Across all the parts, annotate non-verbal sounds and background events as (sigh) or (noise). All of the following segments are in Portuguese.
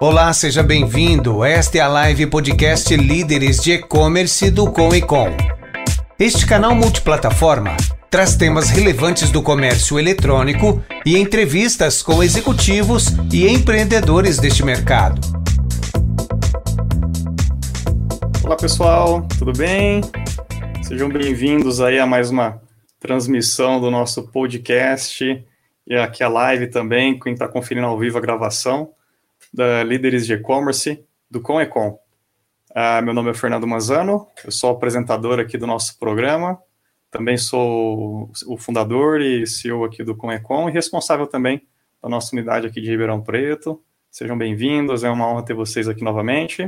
Olá, seja bem-vindo. Esta é a live podcast Líderes de E-Commerce do Com e Com. Este canal multiplataforma traz temas relevantes do comércio eletrônico e entrevistas com executivos e empreendedores deste mercado. Olá pessoal, tudo bem? Sejam bem-vindos aí a mais uma transmissão do nosso podcast e aqui a live também, quem está conferindo ao vivo a gravação da Líderes de E-Commerce do Com Ecom. Ah, meu nome é Fernando Manzano, eu sou apresentador aqui do nosso programa, também sou o fundador e CEO aqui do Com Ecom e responsável também da nossa unidade aqui de Ribeirão Preto. Sejam bem-vindos, é uma honra ter vocês aqui novamente.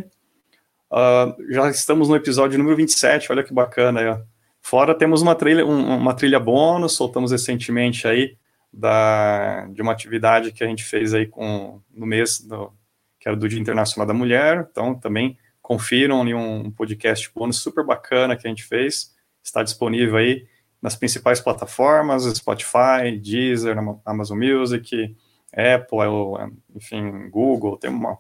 Uh, já estamos no episódio número 27, olha que bacana. Aí, Fora temos uma trilha, um, uma trilha bônus, soltamos recentemente aí da, de uma atividade que a gente fez aí com, no mês do, que era do Dia Internacional da Mulher. Então, também confiram ali um podcast bônus super bacana que a gente fez. Está disponível aí nas principais plataformas, Spotify, Deezer, Amazon Music, Apple, enfim, Google, tem uma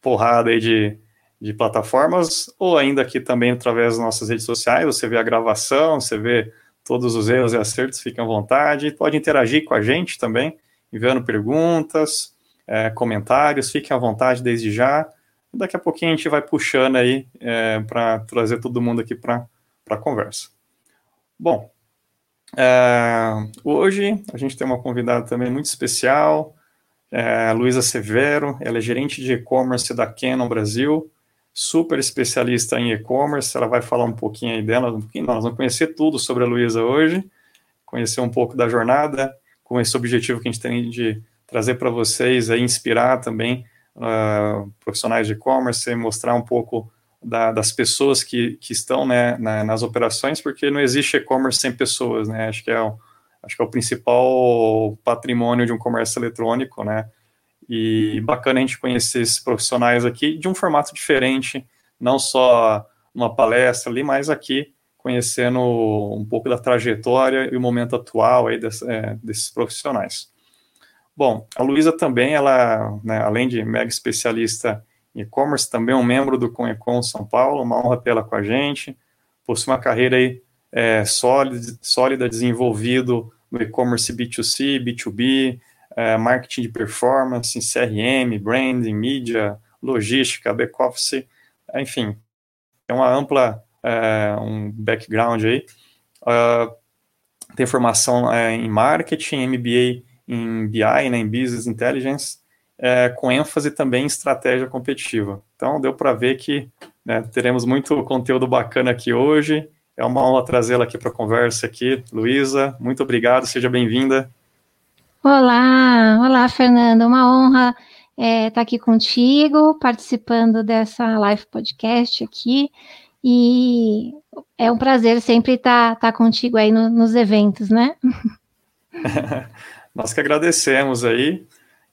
porrada aí de, de plataformas, ou ainda aqui também através das nossas redes sociais, você vê a gravação, você vê todos os erros e acertos, fiquem à vontade. Pode interagir com a gente também, enviando perguntas, é, comentários, fiquem à vontade desde já. Daqui a pouquinho a gente vai puxando aí é, para trazer todo mundo aqui para a conversa. Bom, é, hoje a gente tem uma convidada também muito especial, é, Luísa Severo, ela é gerente de e-commerce da Canon Brasil, super especialista em e-commerce, ela vai falar um pouquinho aí dela, um pouquinho, nós vamos conhecer tudo sobre a Luísa hoje, conhecer um pouco da jornada, com esse objetivo que a gente tem de trazer para vocês, aí, inspirar também uh, profissionais de e-commerce, mostrar um pouco da, das pessoas que, que estão né, na, nas operações, porque não existe e-commerce sem pessoas, né, acho que é o, acho que é o principal patrimônio de um comércio eletrônico, né, e bacana a gente conhecer esses profissionais aqui de um formato diferente, não só uma palestra ali, mas aqui conhecendo um pouco da trajetória e o momento atual aí desse, é, desses profissionais. Bom, a Luísa também, ela, né, além de mega especialista em e-commerce, também é um membro do Conecom São Paulo, uma honra tê-la com a gente, possui uma carreira aí é, sólida, sólida, desenvolvido no e-commerce B2C, B2B, é, marketing de performance, CRM, branding, mídia, logística, back-office, enfim, é uma ampla, é, um background aí. Uh, tem formação é, em marketing, MBA em BI, né, em Business Intelligence, é, com ênfase também em estratégia competitiva. Então, deu para ver que né, teremos muito conteúdo bacana aqui hoje. É uma honra trazê-la aqui para a conversa aqui. Luísa, muito obrigado, seja bem-vinda. Olá, olá, Fernanda. Uma honra estar é, tá aqui contigo, participando dessa live podcast aqui. E é um prazer sempre estar, tá, tá contigo aí no, nos eventos, né? (laughs) Nós que agradecemos aí.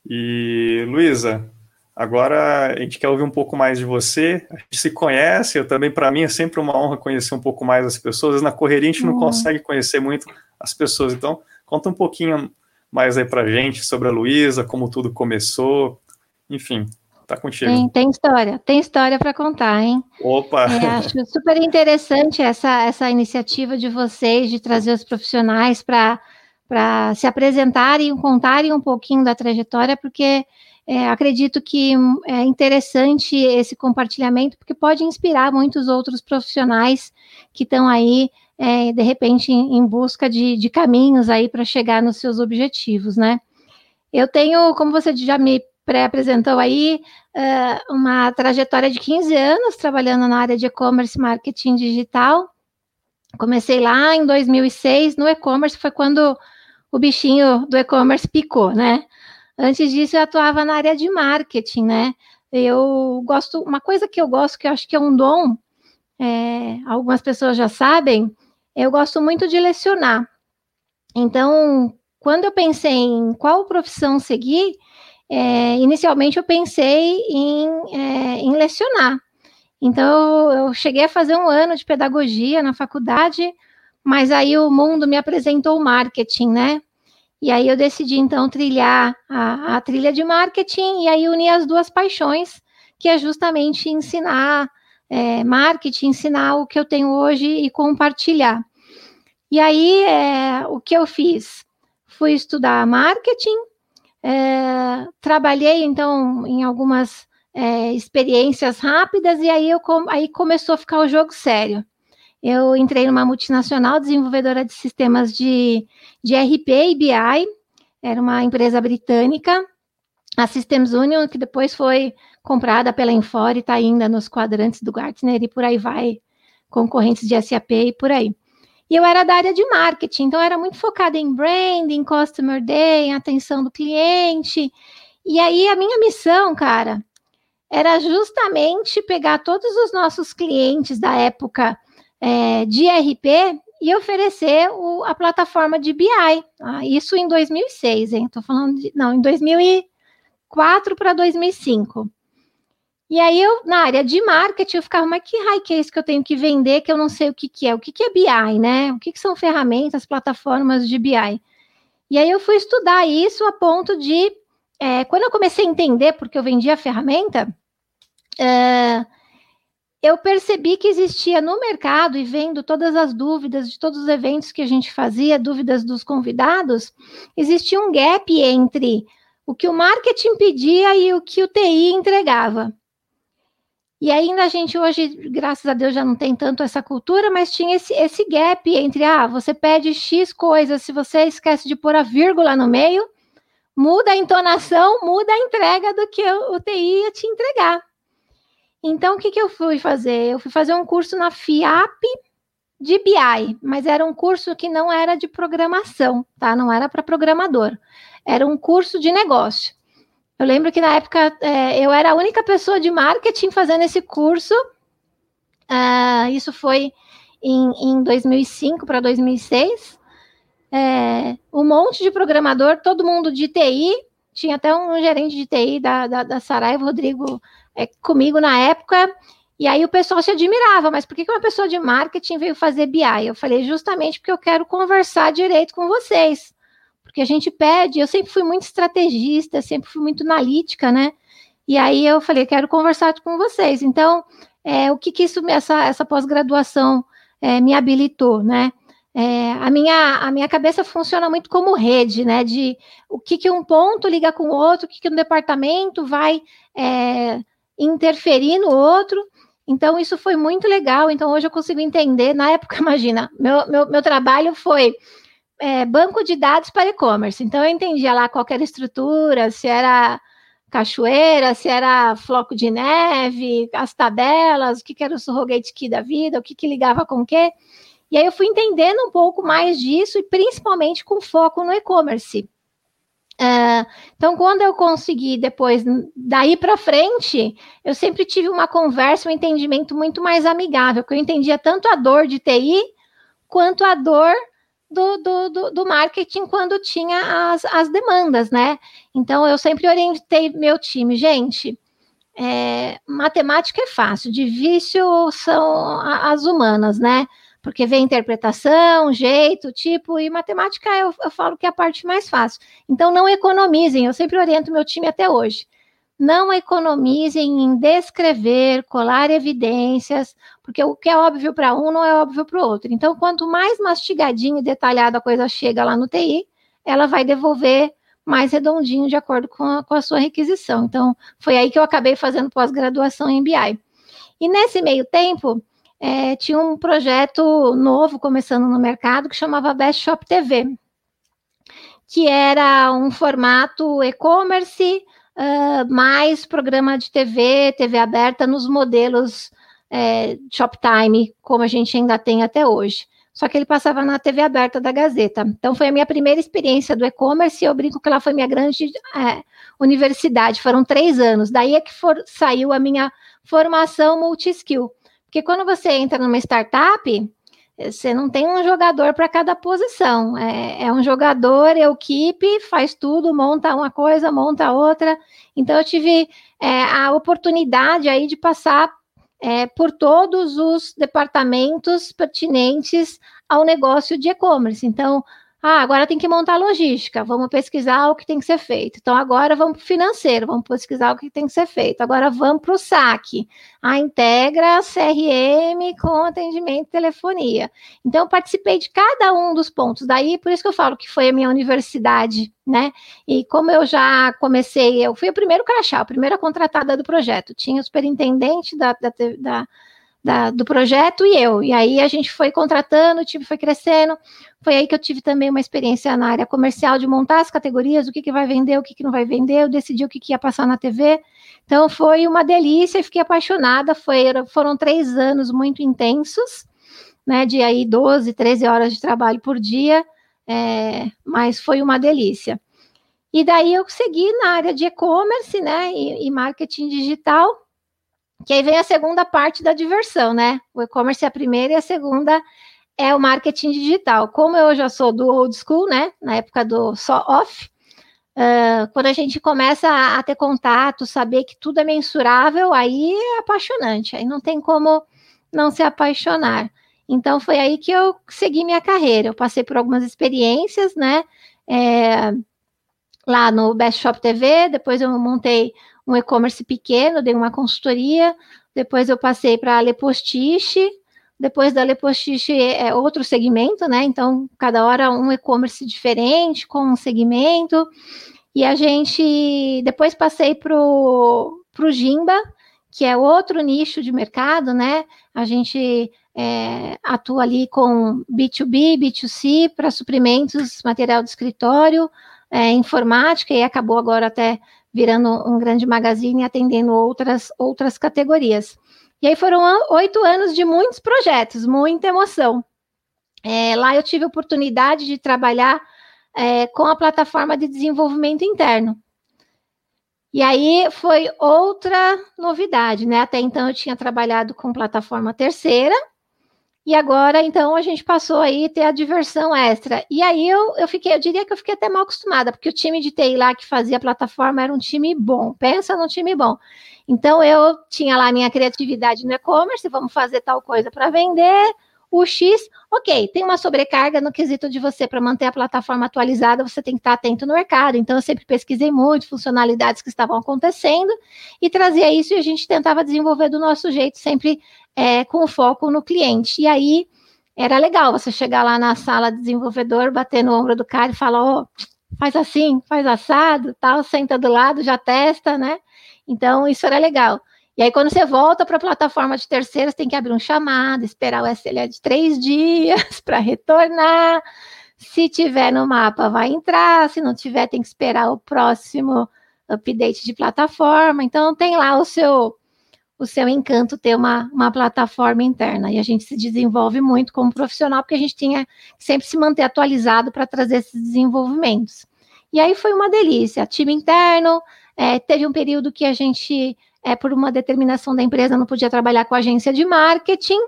E, Luísa, agora a gente quer ouvir um pouco mais de você. A gente se conhece, eu também, para mim, é sempre uma honra conhecer um pouco mais as pessoas. Na correria a gente não uhum. consegue conhecer muito as pessoas. Então, conta um pouquinho mais aí pra gente sobre a Luísa, como tudo começou, enfim, tá contigo. Tem, tem história, tem história para contar, hein? Opa! É, acho (laughs) super interessante essa, essa iniciativa de vocês de trazer os profissionais para para se apresentarem, contarem um pouquinho da trajetória, porque é, acredito que é interessante esse compartilhamento, porque pode inspirar muitos outros profissionais que estão aí é, de repente em, em busca de, de, caminhos aí para chegar nos seus objetivos, né? Eu tenho, como você já me pré-apresentou aí, uh, uma trajetória de 15 anos trabalhando na área de e-commerce marketing digital. Comecei lá em 2006 no e-commerce, foi quando o bichinho do e-commerce picou, né? Antes disso, eu atuava na área de marketing, né? Eu gosto, uma coisa que eu gosto, que eu acho que é um dom, é, algumas pessoas já sabem, eu gosto muito de lecionar. Então, quando eu pensei em qual profissão seguir, é, inicialmente eu pensei em, é, em lecionar. Então, eu, cheguei a fazer um ano de pedagogia na faculdade, mas aí o mundo me apresentou o marketing, né? E aí eu decidi então trilhar a, a trilha de marketing e aí unir as duas paixões, que é justamente ensinar é, marketing, ensinar o que eu tenho hoje e compartilhar. E aí é, o que eu fiz? Fui estudar marketing, é, trabalhei então em algumas é, experiências rápidas e aí, eu, aí começou a ficar o jogo sério. Eu entrei numa multinacional desenvolvedora de sistemas de, de RP e BI, era uma empresa britânica, a Systems Union, que depois foi comprada pela Infor e está ainda nos quadrantes do Gartner e por aí vai, concorrentes de SAP e por aí. E eu era da área de marketing, então era muito focada em branding, customer day, em atenção do cliente. E aí a minha missão, cara, era justamente pegar todos os nossos clientes da época é, de RP e oferecer o, a plataforma de BI. Tá? Isso em 2006, hein? Estou falando de. Não, em 2004 para 2005. E aí eu, na área de marketing, eu ficava, mas que raio que é isso que eu tenho que vender que eu não sei o que, que é? O que, que é BI, né? O que, que são ferramentas, plataformas de BI? E aí eu fui estudar isso a ponto de, é, quando eu comecei a entender, porque eu vendia a ferramenta, é, eu percebi que existia no mercado e vendo todas as dúvidas de todos os eventos que a gente fazia, dúvidas dos convidados, existia um gap entre o que o marketing pedia e o que o TI entregava. E ainda a gente hoje, graças a Deus, já não tem tanto essa cultura, mas tinha esse, esse gap entre, ah, você pede X coisas, se você esquece de pôr a vírgula no meio, muda a entonação, muda a entrega do que o TI ia te entregar. Então, o que, que eu fui fazer? Eu fui fazer um curso na FIAP de BI, mas era um curso que não era de programação, tá? Não era para programador. Era um curso de negócio. Eu lembro que na época é, eu era a única pessoa de marketing fazendo esse curso. Uh, isso foi em, em 2005 para 2006. É, um monte de programador, todo mundo de TI. Tinha até um gerente de TI da, da, da Saraiva, Rodrigo é, comigo na época, e aí o pessoal se admirava, mas por que, uma pessoa de marketing veio fazer BI? Eu falei, justamente porque eu quero conversar direito com vocês. Porque a gente pede, eu sempre fui muito estrategista, sempre fui muito analítica, né? E aí eu falei, quero conversar com vocês. Então, é, o que, que isso, essa, essa pós-graduação é, me habilitou, né? É, a, minha, a minha cabeça funciona muito como rede, né? De o que, que um ponto liga com o outro, o que, que um departamento vai é, interferir no outro. Então, isso foi muito legal. Então, hoje eu consigo entender. Na época, (laughs) imagina, meu, meu, meu trabalho foi é, banco de dados para e-commerce. Então, eu entendia lá qualquer estrutura, se era cachoeira, se era floco de neve, as tabelas, o que, que era o surrogate key da vida, o que, que ligava com o quê. E aí eu fui entendendo um pouco mais disso e principalmente com foco no e-commerce. Uh, então, quando eu consegui depois, daí para frente, eu sempre tive uma conversa, um entendimento muito mais amigável, porque eu entendia tanto a dor de TI quanto a dor do, do, do, do marketing quando tinha as, as demandas, né? Então, eu sempre orientei meu time, gente. É, matemática é fácil, difícil são as humanas, né? porque vem interpretação, jeito, tipo, e matemática eu, eu falo que é a parte mais fácil. Então, não economizem, eu sempre oriento meu time até hoje. Não economizem em descrever, colar evidências, porque o que é óbvio para um não é óbvio para o outro. Então, quanto mais mastigadinho e detalhado a coisa chega lá no TI, ela vai devolver mais redondinho de acordo com a, com a sua requisição. Então, foi aí que eu acabei fazendo pós-graduação em BI. E nesse meio tempo, é, tinha um projeto novo começando no mercado que chamava Best Shop TV, que era um formato e-commerce uh, mais programa de TV, TV aberta nos modelos é, Shoptime, como a gente ainda tem até hoje. Só que ele passava na TV aberta da Gazeta. Então, foi a minha primeira experiência do e-commerce e eu brinco que ela foi minha grande é, universidade. Foram três anos. Daí é que for, saiu a minha formação multi-skill porque quando você entra numa startup, você não tem um jogador para cada posição. É, é, um jogador, equipe, faz tudo, monta uma coisa, monta outra. Então, eu tive é, a oportunidade aí de passar é, por todos os departamentos pertinentes ao negócio de e-commerce. Então, Ah, agora tem que montar logística, vamos pesquisar o que tem que ser feito. Então, agora vamos para o financeiro, vamos pesquisar o que tem que ser feito. Agora vamos para o saque. A integra CRM com atendimento e telefonia. Então, eu participei de cada um dos pontos. Daí, por isso que eu falo que foi a minha universidade, né? E como eu já comecei, eu fui o primeiro crachá, a primeira contratada do projeto. Tinha o superintendente da, da, da da, do projeto e eu. E aí a gente foi contratando, o time foi crescendo. Foi aí que eu tive também uma experiência na área comercial de montar as categorias, o que, que vai vender, o que, que não vai vender, eu decidi o que, que ia passar na TV. Então foi uma delícia e fiquei apaixonada. Foi, foram três anos muito intensos, né? De aí 12, 13 horas de trabalho por dia, é, mas foi uma delícia. E daí eu segui na área de e-commerce, né? E, e marketing digital que aí vem a segunda parte da diversão, né? O e-commerce é a primeira e a segunda é o marketing digital. Como eu já sou do old school, né? Na época do só off, uh, quando a gente começa a, a, ter contato, saber que tudo é mensurável, aí é apaixonante. Aí não tem como não se apaixonar. Então foi aí que eu segui minha carreira. Eu passei por algumas experiências, né? É, lá no Best Shop TV, depois eu montei um e-commerce pequeno, dei uma consultoria, depois eu passei para a Lepostiche, depois da Lepostiche é, é outro segmento, né? Então, cada hora um e-commerce diferente, com um segmento. E a gente, depois passei para o Gimba, que é outro nicho de mercado, né? A gente é, atua ali com B2B, B2C, para suprimentos, material de escritório, é, informática, e acabou agora até virando um grande magazine atendendo outras, outras categorias. E aí foram oito anos de muitos projetos, muita emoção. É, lá eu tive a oportunidade de trabalhar é, com a plataforma de desenvolvimento interno. E aí foi outra novidade, né? Até então eu tinha trabalhado com plataforma terceira, e agora, então, a gente passou aí a ter a diversão extra. E aí eu, eu fiquei, eu diria que eu fiquei até mal acostumada, porque o time de TI lá que fazia a plataforma era um time bom. Pensa num time bom. Então eu tinha lá minha criatividade no e-commerce, vamos fazer tal coisa para vender, o X, ok, tem uma sobrecarga no quesito de você, para manter a plataforma atualizada, você tem que estar atento no mercado. Então, eu sempre pesquisei muito funcionalidades que estavam acontecendo e trazia isso e a gente tentava desenvolver do nosso jeito, sempre é, com foco no cliente. E aí era legal você chegar lá na sala de desenvolvedor, bater no ombro do cara e falar: oh, faz assim, faz assado, tal, senta do lado, já testa, né? Então, isso era legal. E aí, quando você volta para a plataforma de terceiros, tem que abrir um chamado, esperar o SLA de três (laughs) dias para retornar. Se tiver no mapa, vai entrar. Se não tiver, tem que esperar o próximo update de plataforma. Então, tem lá o seu o seu encanto ter uma, uma plataforma interna. E a gente se desenvolve muito como profissional, porque a gente tinha que sempre se manter atualizado para trazer esses desenvolvimentos. E aí foi uma delícia. Time interno, é, teve um período que a gente é, por uma determinação da empresa, não podia trabalhar com agência de marketing.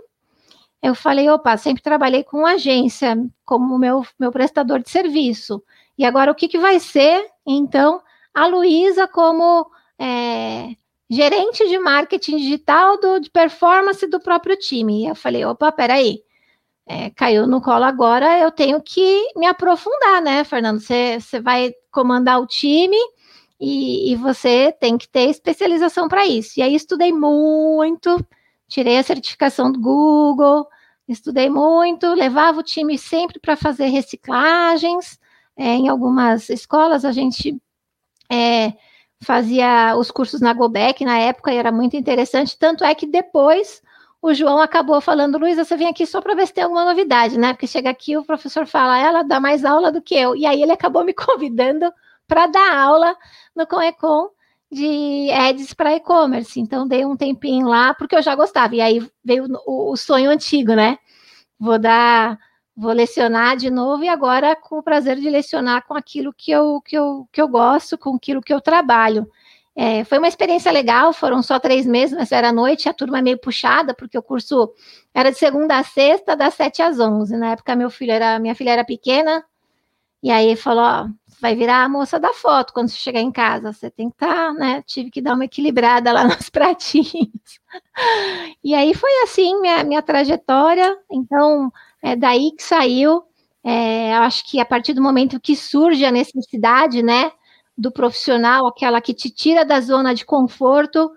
Eu falei, opa, sempre trabalhei com agência como meu, meu prestador de serviço. E agora o que, que vai ser, então, a Luísa como é, gerente de marketing digital do, de performance do próprio time. E eu falei, opa, peraí, é, caiu no colo agora, eu tenho que me aprofundar, né, Fernando? Você vai comandar o time, e, e você tem que ter especialização para isso. E aí estudei muito, tirei a certificação do Google, estudei muito, levava o time sempre para fazer reciclagens. É, em algumas escolas a gente é, fazia os cursos na Gobec na época e era muito interessante. Tanto é que depois o João acabou falando, Luísa, você vem aqui só para ver se tem alguma novidade, né? Porque chega aqui o professor fala, ela dá mais aula do que eu. E aí ele acabou me (laughs) convidando para dar aula no Conecon de ads para e-commerce. Então, dei um tempinho lá, porque eu já gostava. E aí veio o, o, sonho antigo, né? Vou dar, vou lecionar de novo e agora com o prazer de lecionar com aquilo que eu, que eu, que eu gosto, com aquilo que eu trabalho. É, foi uma experiência legal, foram só três meses, mas era noite, a turma é meio puxada, porque o curso era de segunda a sexta, das sete às onze. Na época, meu filho era, minha filha era pequena, e aí falou: ó, vai virar a moça da foto quando você chegar em casa. Você tem que estar, tá, né? Tive que dar uma equilibrada lá (laughs) nos pratinhos. E aí foi assim minha, minha trajetória. Então, é daí que saiu É, acho que a partir do momento que surge a necessidade, né, do profissional, aquela que te tira da zona de conforto,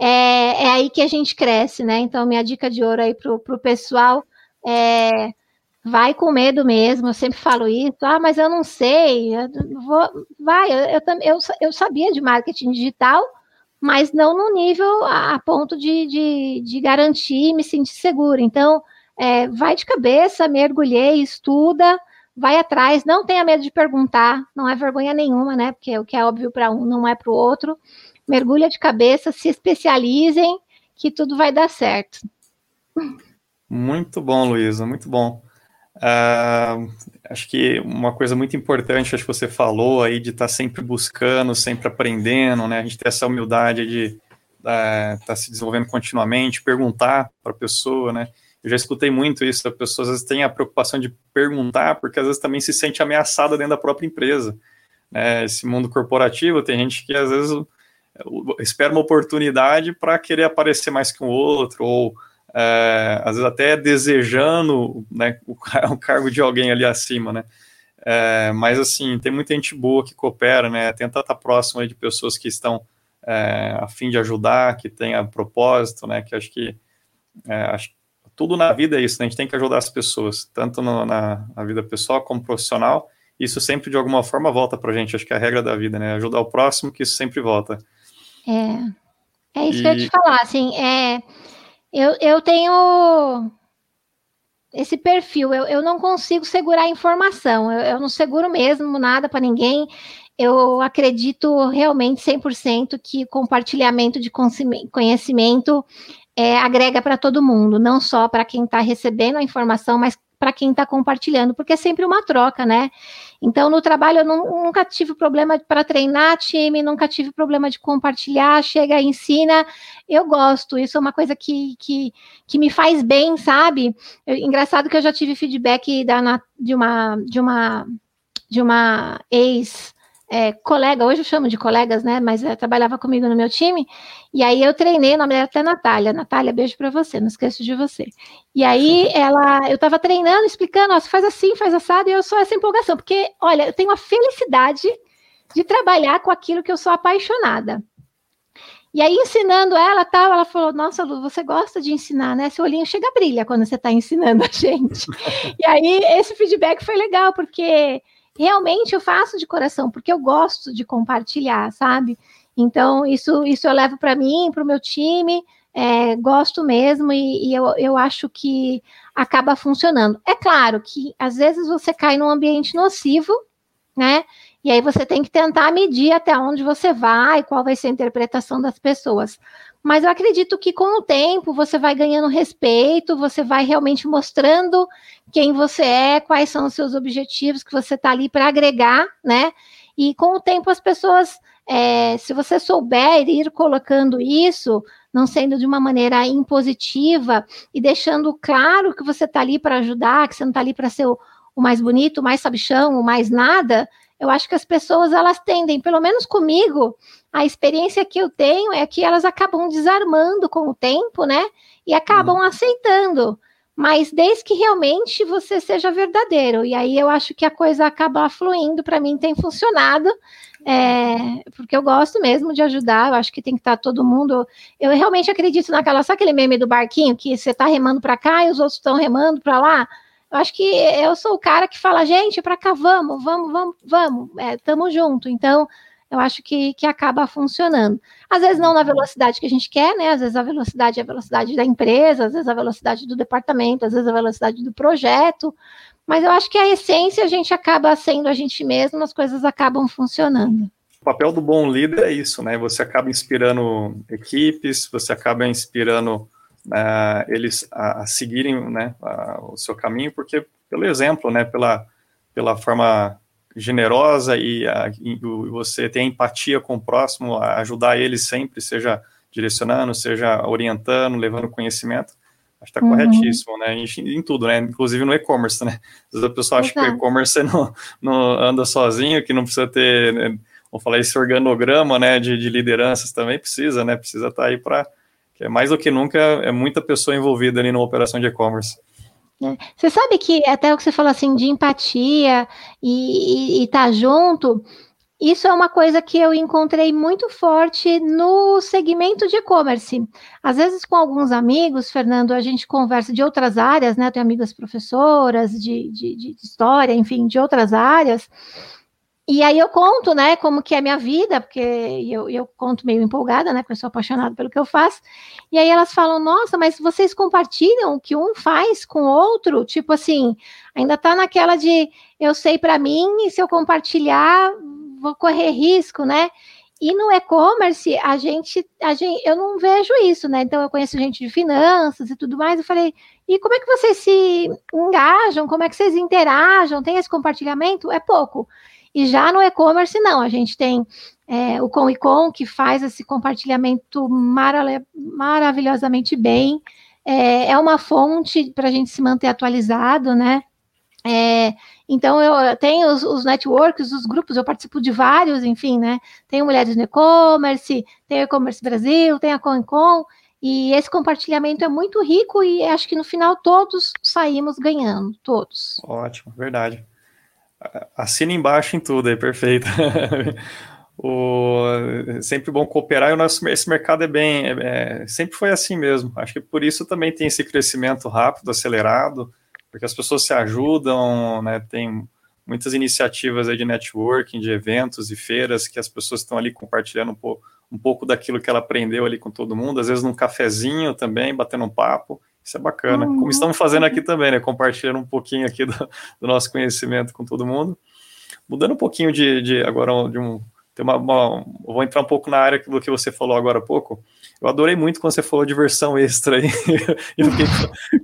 é, é aí que a gente cresce, né? Então, minha dica de ouro aí para o pessoal é vai com medo mesmo, eu sempre falo isso, ah, mas eu não sei, eu vou, vai, eu, eu, eu sabia de marketing digital, mas não no nível a, a ponto de, de, de, garantir me sentir seguro. Então, é, vai de cabeça, mergulhei, estuda, vai atrás, não tenha medo de perguntar, não é vergonha nenhuma, né? Porque o que é óbvio para um não é para o outro. Mergulha de cabeça, se especializem, que tudo vai dar certo. Muito bom, Luísa, muito bom. Uh, acho que uma coisa muito importante, acho que você falou aí de estar tá sempre buscando, sempre aprendendo, né? A gente ter essa humildade de estar uh, tá se desenvolvendo continuamente, perguntar para a pessoa, né? Eu já escutei muito isso, as pessoas às vezes têm a preocupação de perguntar, porque às vezes também se sente ameaçada dentro da própria empresa. Né? Esse mundo corporativo, tem gente que às vezes espera uma oportunidade para querer aparecer mais que um outro, ou é, às vezes até desejando né, o, (laughs) o, cargo de alguém ali acima, né? É, mas assim, tem muita gente boa que coopera, né? Tenta estar próximo de pessoas que estão é, a fim de ajudar, que tenha propósito, né? Que acho que é, acho, tudo na vida é isso, né? A gente tem que ajudar as pessoas, tanto no, na, na, vida pessoal como profissional. Isso sempre de alguma forma volta para a gente. Acho que é a regra da vida, né? Ajudar o próximo, que isso sempre volta. É, é isso e... que eu ia te falar. Assim, é eu, eu tenho esse perfil, eu, eu não consigo segurar informação, eu, eu não seguro mesmo nada para ninguém. Eu acredito realmente 100% que compartilhamento de conhecimento é, agrega para todo mundo, não só para quem está recebendo a informação, mas para quem está compartilhando, porque é sempre uma troca, né? Então, no trabalho, eu nunca tive problema para treinar time, nunca tive problema de compartilhar, chega, ensina. Eu gosto, isso é uma coisa que, que, que me faz bem, sabe? Eu, engraçado que eu já tive feedback da, de uma de uma de uma ex é, colega, hoje eu chamo de colegas, né? Mas é, trabalhava comigo no meu time, e aí eu treinei, o nome dela é até Natália. Natália, beijo para você, não esqueço de você. E aí (laughs) ela, eu estava treinando, explicando, ó, faz assim, faz assado, e eu sou essa empolgação, porque, olha, eu tenho a felicidade de trabalhar com aquilo que eu sou apaixonada. E aí, ensinando ela, tal, ela falou: Nossa, Lu, você gosta de ensinar, né? Seu olhinho chega a brilha quando você está ensinando a gente. (laughs) e aí, esse feedback foi legal, porque realmente eu faço de coração, porque eu gosto de compartilhar, sabe? Então, isso, isso eu levo para mim, para o meu time, é, gosto mesmo e, e, eu, eu acho que acaba funcionando. É claro que às vezes você cai num ambiente nocivo, né? E aí você tem que tentar medir até onde você vai, qual vai ser a interpretação das pessoas. Mas eu acredito que com o tempo você vai ganhando respeito, você vai realmente mostrando quem você é, quais são os seus objetivos, que você está ali para agregar, né? E com o tempo as pessoas, é, se você souber ir colocando isso, não sendo de uma maneira impositiva e deixando claro que você está ali para ajudar, que você não está ali para ser o, o mais bonito, o mais sabichão, o mais nada, eu acho que as pessoas elas tendem, pelo menos comigo, a experiência que eu tenho é que elas acabam desarmando com o tempo, né? E acabam uhum. aceitando. Mas desde que realmente você seja verdadeiro. E aí eu acho que a coisa acaba fluindo, para mim tem funcionado. É, porque eu gosto mesmo de ajudar, eu acho que tem que estar tá todo mundo. Eu realmente acredito naquela, sabe aquele meme do barquinho que você está remando para cá e os outros estão remando para lá? Eu acho que eu sou o cara que fala, gente, para cá, vamos, vamos, vamos, vamos, é, tamo junto. Então, eu acho que, que acaba funcionando. Às vezes não na velocidade que a gente quer, né? Às vezes a velocidade é a velocidade da empresa, às vezes a velocidade do departamento, às vezes a velocidade do projeto, mas eu acho que a essência a gente acaba sendo a gente mesmo, as coisas acabam funcionando. O papel do bom líder é isso, né? Você acaba inspirando equipes, você acaba inspirando uh, eles a, a seguirem né, a, o seu caminho, porque pelo exemplo, né, pela, pela forma generosa e, a, e você tem empatia com o próximo, ajudar ele sempre, seja direcionando, seja orientando, levando conhecimento, acho que está uhum. corretíssimo, né? Em, em, tudo, né? Inclusive no e-commerce, né? Às vezes a pessoa acha Exato. que o e-commerce (laughs) não, não anda sozinho, que não precisa ter, né? vamos falar, esse organograma, né? De, de lideranças também precisa, né? Precisa estar tá aí para que é mais do que nunca, é muita pessoa envolvida ali na operação de e-commerce. É. Você sabe que até o que você falou assim de empatia e estar tá junto, isso é uma coisa que eu encontrei muito forte no segmento de e-commerce. Às vezes, com alguns amigos, Fernando, a gente conversa de outras áreas, né? Tenho amigas professoras de, de, de história, enfim, de outras áreas. E aí eu conto, né, como que é a minha vida, porque eu, eu conto meio empolgada, né, porque eu sou apaixonada pelo que eu faço. E aí elas falam, nossa, mas vocês compartilham o que um faz com o outro? Tipo assim, ainda tá naquela de eu sei para mim e se eu compartilhar, vou correr risco, né? E no e-commerce, a gente, a gente, eu não vejo isso, né? Então, eu conheço gente de finanças e tudo mais. Eu falei, e como é que vocês se engajam? Como é que vocês interagem? Tem esse compartilhamento? É pouco. E já no e-commerce, não. A gente tem é, o Com e Com, que faz esse compartilhamento maravilhosamente bem. É, é uma fonte para a gente se manter atualizado, né? É, então, eu tenho os, os, networks, os grupos, eu participo de vários, enfim, né? Tenho Mulheres no E-Commerce, tem o E-Commerce Brasil, tem a ConCon, e esse compartilhamento é muito rico e acho que no final todos saímos ganhando, todos. Ótimo, verdade. Assina embaixo em tudo aí, perfeito. (laughs) o, sempre bom cooperar e o nosso, esse mercado é bem, é, é, sempre foi assim mesmo. Acho que por isso também tem esse crescimento rápido, acelerado, porque as pessoas se ajudam, né, tem muitas iniciativas de networking, de eventos e feiras que as pessoas estão ali compartilhando um pouco, um pouco daquilo que ela aprendeu ali com todo mundo, às vezes num cafezinho também, batendo um papo, isso é bacana, uhum. como estamos fazendo aqui também, né, compartilhando um pouquinho aqui do, do nosso conhecimento com todo mundo. Mudando um pouquinho de, de agora de um, tem uma, uma, vou entrar um pouco na área do que você falou agora há pouco, eu adorei muito quando você falou de versão extra aí. (laughs) eu fiquei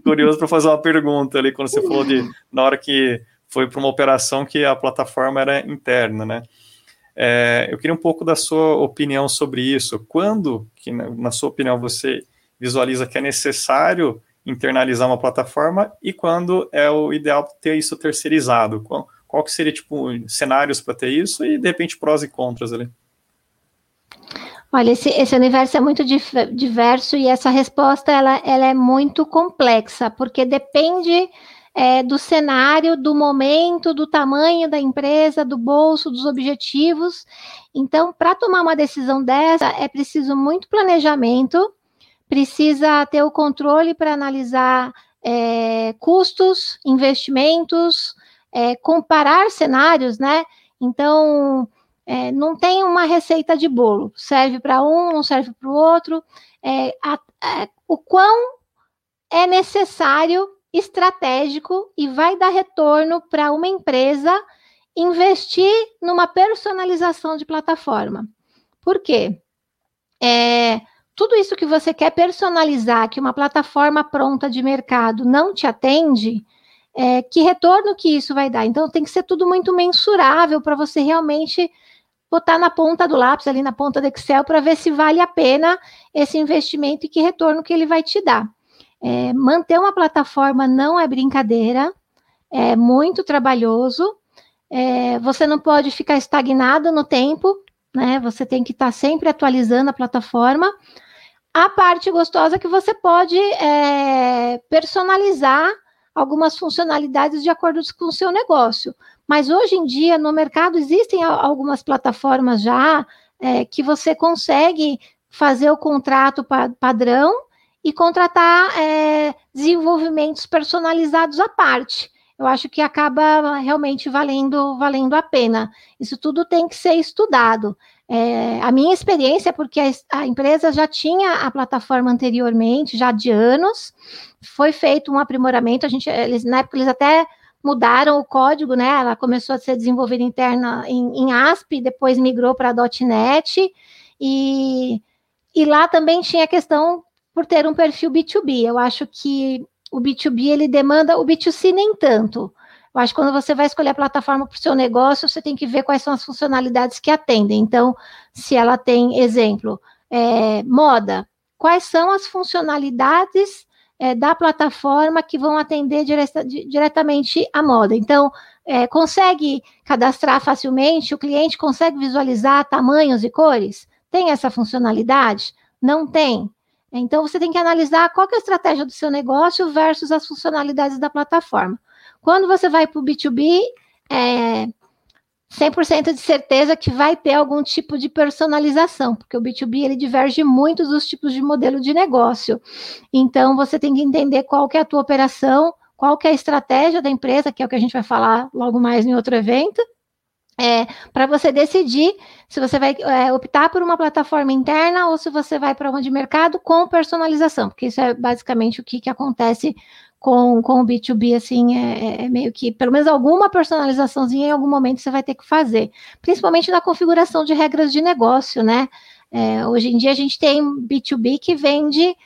curioso para fazer uma pergunta ali, quando você falou de na hora que foi para uma operação que a plataforma era interna, né? É, eu queria um pouco da sua opinião sobre isso. Quando, que na sua opinião, você visualiza que é necessário internalizar uma plataforma e quando é o ideal ter isso terceirizado? Qual, qual que seria, tipo, cenários para ter isso e, de repente, prós e contras ali? Olha, esse, esse universo é muito diverso e essa resposta ela, ela é muito complexa, porque depende é, do cenário, do momento, do tamanho da empresa, do bolso, dos objetivos. Então, para tomar uma decisão dessa, é preciso muito planejamento, precisa ter o controle para analisar é, custos, investimentos, é, comparar cenários, né? Então, é, não tem uma receita de bolo, serve para um, não serve para o outro. É, a, é, o quão é necessário, estratégico e vai dar retorno para uma empresa investir numa personalização de plataforma. Por quê? É, tudo isso que você quer personalizar, que uma plataforma pronta de mercado não te atende, é, que retorno que isso vai dar? Então tem que ser tudo muito mensurável para você realmente botar na ponta do lápis, ali na ponta do Excel, para ver se vale a pena esse investimento e que retorno que ele vai te dar. É, manter uma plataforma não é brincadeira, é muito trabalhoso. É, você não pode ficar estagnado no tempo, né? Você tem que estar tá sempre atualizando a plataforma. A parte gostosa é que você pode é, personalizar algumas funcionalidades de acordo com o seu negócio. Mas hoje em dia, no mercado, existem algumas plataformas já é, que você consegue fazer o contrato pa padrão e contratar é, desenvolvimentos personalizados à parte. Eu acho que acaba realmente valendo, valendo a pena. Isso tudo tem que ser estudado. É, a minha experiência, porque a, a, empresa já tinha a plataforma anteriormente, já de anos, foi feito um aprimoramento. A gente, eles, na época, eles até mudaram o código, né? Ela começou a ser desenvolvida interna em, em ASP, depois migrou para .NET e, e lá também tinha a questão por ter um perfil B2B. Eu acho que o B2B ele demanda, o B2C nem tanto. Eu acho que quando você vai escolher a plataforma para o seu negócio, você tem que ver quais são as funcionalidades que atendem. Então, se ela tem, exemplo, é, moda, quais são as funcionalidades é, da plataforma que vão atender direta, diretamente a moda. Então, é, consegue cadastrar facilmente, o cliente consegue visualizar tamanhos e cores? Tem essa funcionalidade? Não tem. Então, você tem que analisar qual é a estratégia do seu negócio versus as funcionalidades da plataforma. Quando você vai para o B2B, é 100% de certeza que vai ter algum tipo de personalização, porque o B2B ele diverge muito dos tipos de modelo de negócio. Então, você tem que entender qual que é a tua operação, qual que é a estratégia da empresa, que é o que a gente vai falar logo mais em outro evento, é, para você decidir se você vai é, optar por uma plataforma interna ou se você vai para uma de mercado com personalização, porque isso é basicamente o que, que acontece com, com o B2B, assim, é, é, meio que, pelo menos alguma personalizaçãozinha em algum momento você vai ter que fazer, principalmente na configuração de regras de negócio, né? É, hoje em dia a gente tem B2B que vende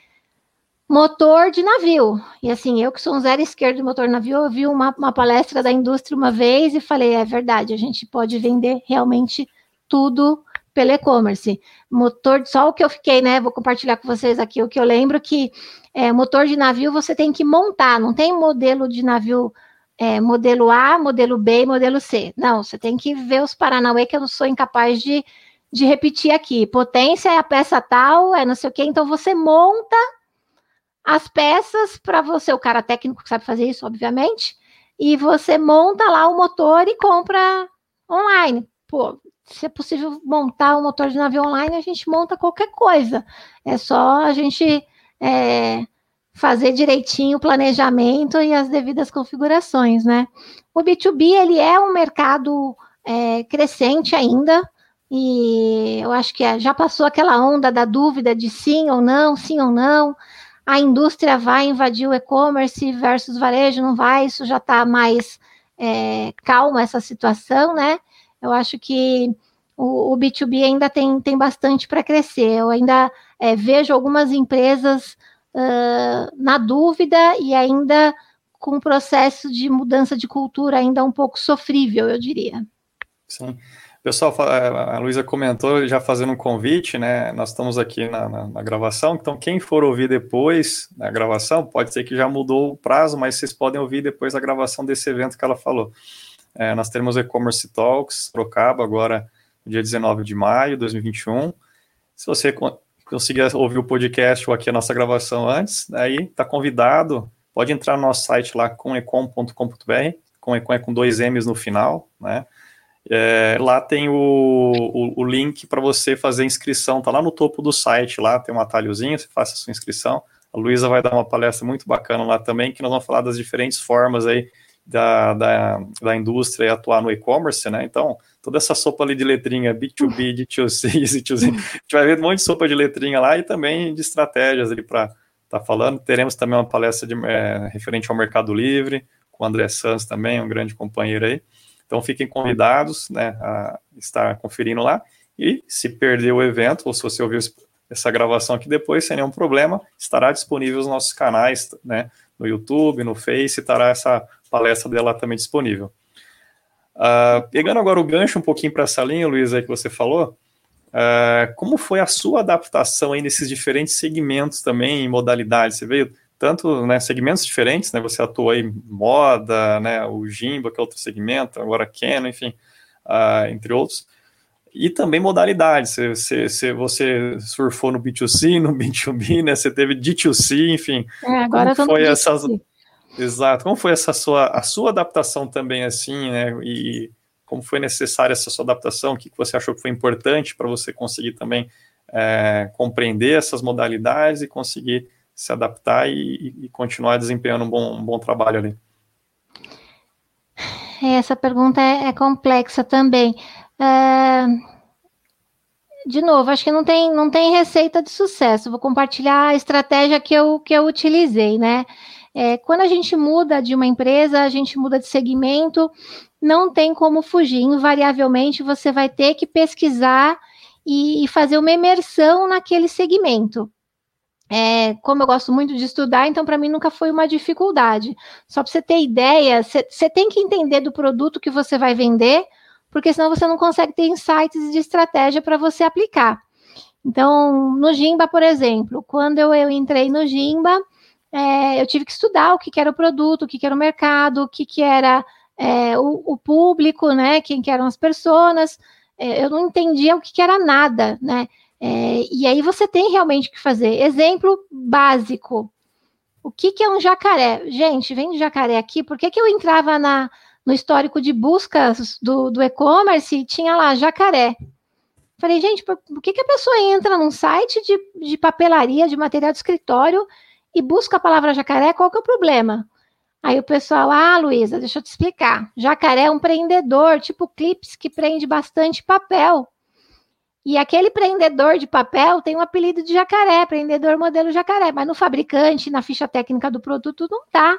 motor de navio. E assim, eu que sou um zero esquerdo de motor de navio, eu vi uma, uma palestra da indústria uma vez e falei, é verdade, a gente pode vender realmente tudo pelo e-commerce. Motor, só o que eu fiquei, né? Vou compartilhar com vocês aqui o que eu lembro que é, motor de navio você tem que montar, não tem modelo de navio é, modelo A, modelo B e modelo C. Não, você tem que ver os Paranauê que eu não sou incapaz de, de repetir aqui. Potência é a peça tal, é não sei o quê. Então você monta as peças para você, o cara técnico que sabe fazer isso, obviamente, e você monta lá o motor e compra online. Pô, se é possível montar o motor de navio online, a gente monta qualquer coisa. É só a gente é, fazer direitinho o planejamento e as devidas configurações, né? O B2B, ele é um mercado é, crescente ainda, e eu acho que é, já passou aquela onda da dúvida de sim ou não, sim ou não a indústria vai invadir o e-commerce versus varejo, não vai, isso já está mais é, calma essa situação, né? Eu acho que o, o B2B ainda tem, tem bastante para crescer. Eu ainda é, vejo algumas empresas uh, na dúvida e ainda com um processo de mudança de cultura ainda um pouco sofrível, eu diria. Sim. Pessoal, a Luísa comentou, já fazendo um convite, né? Nós estamos aqui na, na, na, gravação, então quem for ouvir depois da gravação, pode ser que já mudou o prazo, mas vocês podem ouvir depois da gravação desse evento que ela falou. É, nós teremos E-Commerce Talks, Procaba, agora dia 19 de maio de 2021. Se você conseguir ouvir o podcast ou aqui a nossa gravação antes, aí está convidado, pode entrar no nosso site lá, comecom.com.br, com Ecom é com dois M's no final, né? É, lá tem o, o, o link para você fazer inscrição, tá lá no topo do site, lá tem um atalhozinho, você faça a sua inscrição. A Luísa vai dar uma palestra muito bacana lá também, que nós vamos falar das diferentes formas aí da, da, da indústria atuar no e-commerce, né? Então, toda essa sopa ali de letrinha, B2B, D2C, C2C, a gente vai ver um monte de sopa de letrinha lá e também de estratégias ali para estar tá falando. Teremos também uma palestra de, é, referente ao Mercado Livre, com o André Sanz também, um grande companheiro aí. Então fiquem convidados né, a estar conferindo lá. E se perder o evento, ou se você ouviu essa gravação aqui depois, sem nenhum problema, estará disponível nos nossos canais, né, no YouTube, no Face, estará essa palestra dela também disponível. Uh, pegando agora o gancho um pouquinho para essa linha, Luiz, aí que você falou, uh, como foi a sua adaptação aí nesses diferentes segmentos também, modalidades? Você veio tanto né, segmentos diferentes, né? Você atuou aí moda, né? O Jimba, que é outro segmento, agora Canon, enfim, uh, entre outros. E também modalidades. Você, você, você surfou no B2C, no B2B, né? Você teve D2C, enfim. É, agora como foi essa Exato. Como foi essa sua a sua adaptação também assim, né? E como foi necessária essa sua adaptação? O que você achou que foi importante para você conseguir também é, compreender essas modalidades e conseguir se adaptar e, e continuar desempenhando um bom, um bom trabalho ali? Essa pergunta é, é complexa também. É... De novo, acho que não tem, não tem receita de sucesso. Vou compartilhar a estratégia que eu, que eu utilizei, né? É, quando a gente muda de uma empresa, a gente muda de segmento, não tem como fugir. Invariavelmente, você vai ter que pesquisar e, e fazer uma imersão naquele segmento. É, como eu gosto muito de estudar, então para mim nunca foi uma dificuldade. Só para você ter ideia, você tem que entender do produto que você vai vender, porque senão você não consegue ter insights de estratégia para você aplicar. Então, no Gimba, por exemplo, quando eu, eu entrei no Gimba, é, eu tive que estudar o que, que, era o produto, o que, que era o mercado, o que, que era é, o, o, público, né? Quem que eram as pessoas. É, eu não entendia o que, que era nada, né? É, e aí você tem realmente que fazer. Exemplo básico. O que, que é um jacaré? Gente, vem de jacaré aqui, por que, que eu entrava na, no histórico de buscas do, do e-commerce e tinha lá jacaré? Falei, gente, por, por, que, que a pessoa entra num site de, de papelaria, de material de escritório e busca a palavra jacaré? Qual que é o problema? Aí o pessoal, ah, Luísa, deixa eu te explicar. Jacaré é um prendedor, tipo clips, que prende bastante papel. E aquele prendedor de papel tem um apelido de jacaré, prendedor modelo jacaré, mas no fabricante, na ficha técnica do produto, não tá.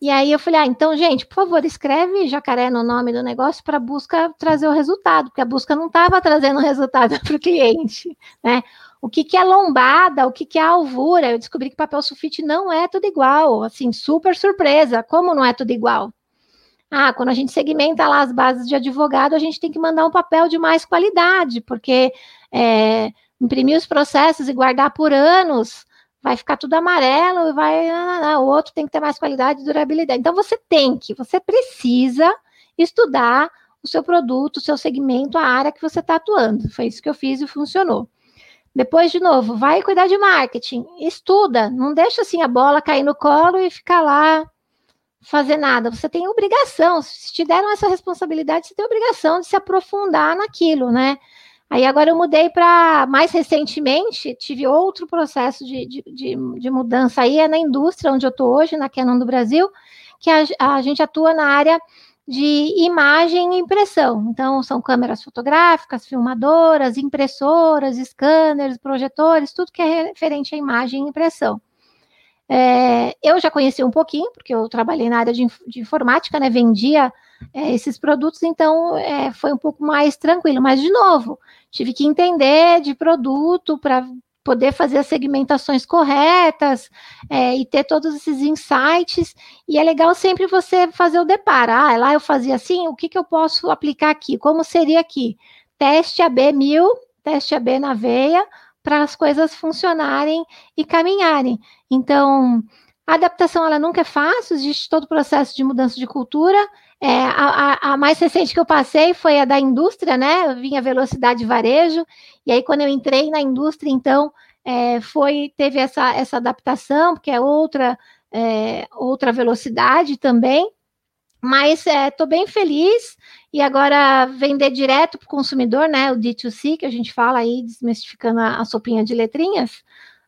E aí eu falei, ah, então, gente, por favor, escreve jacaré no nome do negócio para busca trazer o resultado, porque a busca não estava trazendo resultado (laughs) para o cliente, né? O que, que é lombada, o que, que é alvura? Eu descobri que papel sulfite não é tudo igual, assim, super surpresa. Como não é tudo igual? Ah, quando a gente segmenta lá as bases de advogado, a gente tem que mandar um papel de mais qualidade, porque é, imprimir os processos e guardar por anos vai ficar tudo amarelo e vai. Ah, o outro tem que ter mais qualidade e durabilidade. Então você tem que, você precisa estudar o seu produto, o seu segmento, a área que você está atuando. Foi isso que eu fiz e funcionou. Depois, de novo, vai cuidar de marketing, estuda, não deixa assim a bola cair no colo e ficar lá fazer nada. Você tem obrigação, se te deram essa responsabilidade, você tem obrigação de se aprofundar naquilo, né? Aí agora eu mudei para, mais recentemente, tive outro processo de, de, de, de, mudança aí, é na indústria onde eu estou hoje, na Canon do Brasil, que a, a gente atua na área de imagem e impressão. Então, são câmeras fotográficas, filmadoras, impressoras, scanners, projetores, tudo que é referente à imagem e impressão. É, eu já conheci um pouquinho, porque eu trabalhei na área de, de informática, né? Vendia é, esses produtos, então é, foi um pouco mais tranquilo. Mas, de novo, tive que entender de produto para poder fazer as segmentações corretas é, e ter todos esses insights. E é legal sempre você fazer o deparo. Ah, lá eu fazia assim, o que, que eu posso aplicar aqui? Como seria aqui? Teste AB 1000, teste AB na veia, para as coisas funcionarem e caminharem. Então, a adaptação ela nunca é fácil, existe todo o processo de mudança de cultura. É, a, a, mais recente que eu passei foi a da indústria, né? Eu vim a velocidade varejo, e aí quando eu entrei na indústria, então, é, foi teve essa, essa adaptação, porque é outra, é, outra velocidade também. Mas estou é, bem feliz e agora vender direto para o consumidor, né? O D2C, que a gente fala aí, desmistificando a, a sopinha de letrinhas.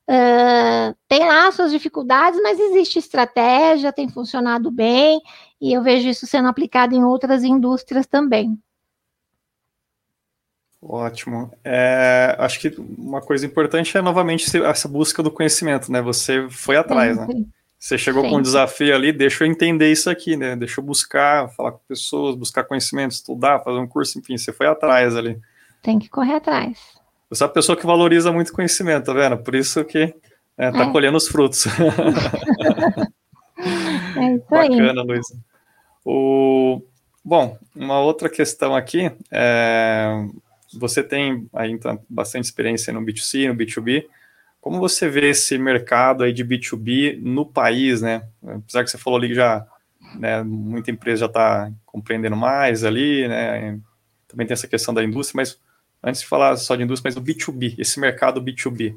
Uh, tem lá suas dificuldades, mas existe estratégia, tem funcionado bem, e eu vejo isso sendo aplicado em outras indústrias também. Ótimo. É, acho que uma coisa importante é novamente essa busca do conhecimento, né? Você foi atrás, né? Você chegou com um desafio ali, deixa eu entender isso aqui, né? Deixa eu buscar, falar com pessoas, buscar conhecimento, estudar, fazer um curso, enfim, você foi atrás ali. Tem que correr atrás. Eu sou a pessoa que valoriza muito conhecimento, tá vendo? Por isso que é, tá é. colhendo os frutos. (laughs) é isso aí. Bacana, Luiz. O... Bom, uma outra questão aqui, é... você tem aí então, bastante experiência no B2C, no B2B, como você vê esse mercado aí de B2B no país, né? Apesar que você falou ali que já, né, muita empresa já está compreendendo mais ali, né? Também tem essa questão da indústria, mas antes de falar só de indústria, mas do B2B, esse mercado B2B.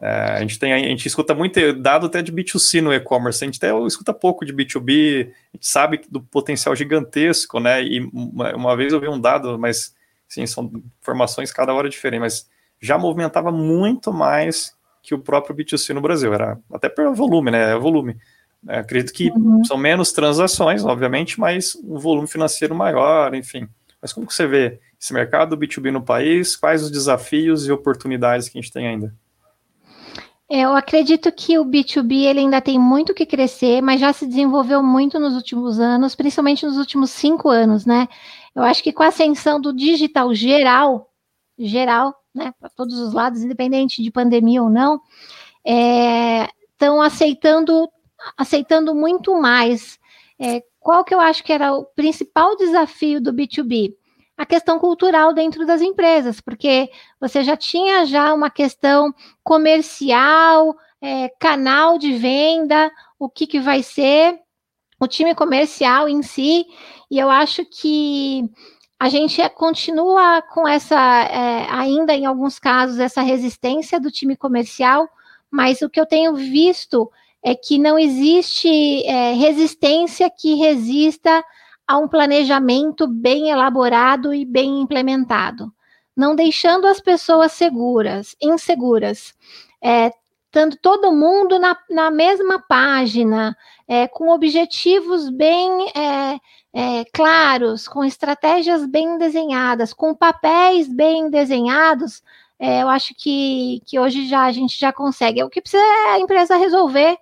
É, a gente tem, a gente escuta muito dado até de B2C no e-commerce, a gente até escuta pouco de B2B, a gente sabe do potencial gigantesco, né? E uma, uma vez eu vi um dado, mas sim, são informações cada hora diferente, mas já movimentava muito mais que o próprio B2C no Brasil, era até pelo volume, né? É volume. É, acredito que uhum. são menos transações, obviamente, mas um volume financeiro maior, enfim. Mas como que você vê esse mercado B2B no país? Quais os desafios e oportunidades que a gente tem ainda? Eu acredito que o B2B ele ainda tem muito que crescer, mas já se desenvolveu muito nos últimos anos, principalmente nos últimos cinco anos, né? Eu acho que com a ascensão do digital geral, geral, né, para todos os lados, independente de pandemia ou não, estão é, aceitando, aceitando muito mais. É, qual que eu acho que era o principal desafio do B2B? a questão cultural dentro das empresas, porque você já tinha já uma questão comercial, é, canal de venda, o que, que vai ser o time comercial em si, e eu acho que a gente é, continua com essa, é, ainda em alguns casos, essa resistência do time comercial, mas o que eu tenho visto é que não existe é, resistência que resista a um planejamento bem elaborado e bem implementado, não deixando as pessoas seguras, inseguras, é, estando todo mundo na, na mesma página, é, com objetivos bem é, é, claros, com estratégias bem desenhadas, com papéis bem desenhados, é, eu acho que, que hoje já a gente já consegue. O que precisa é a empresa resolver,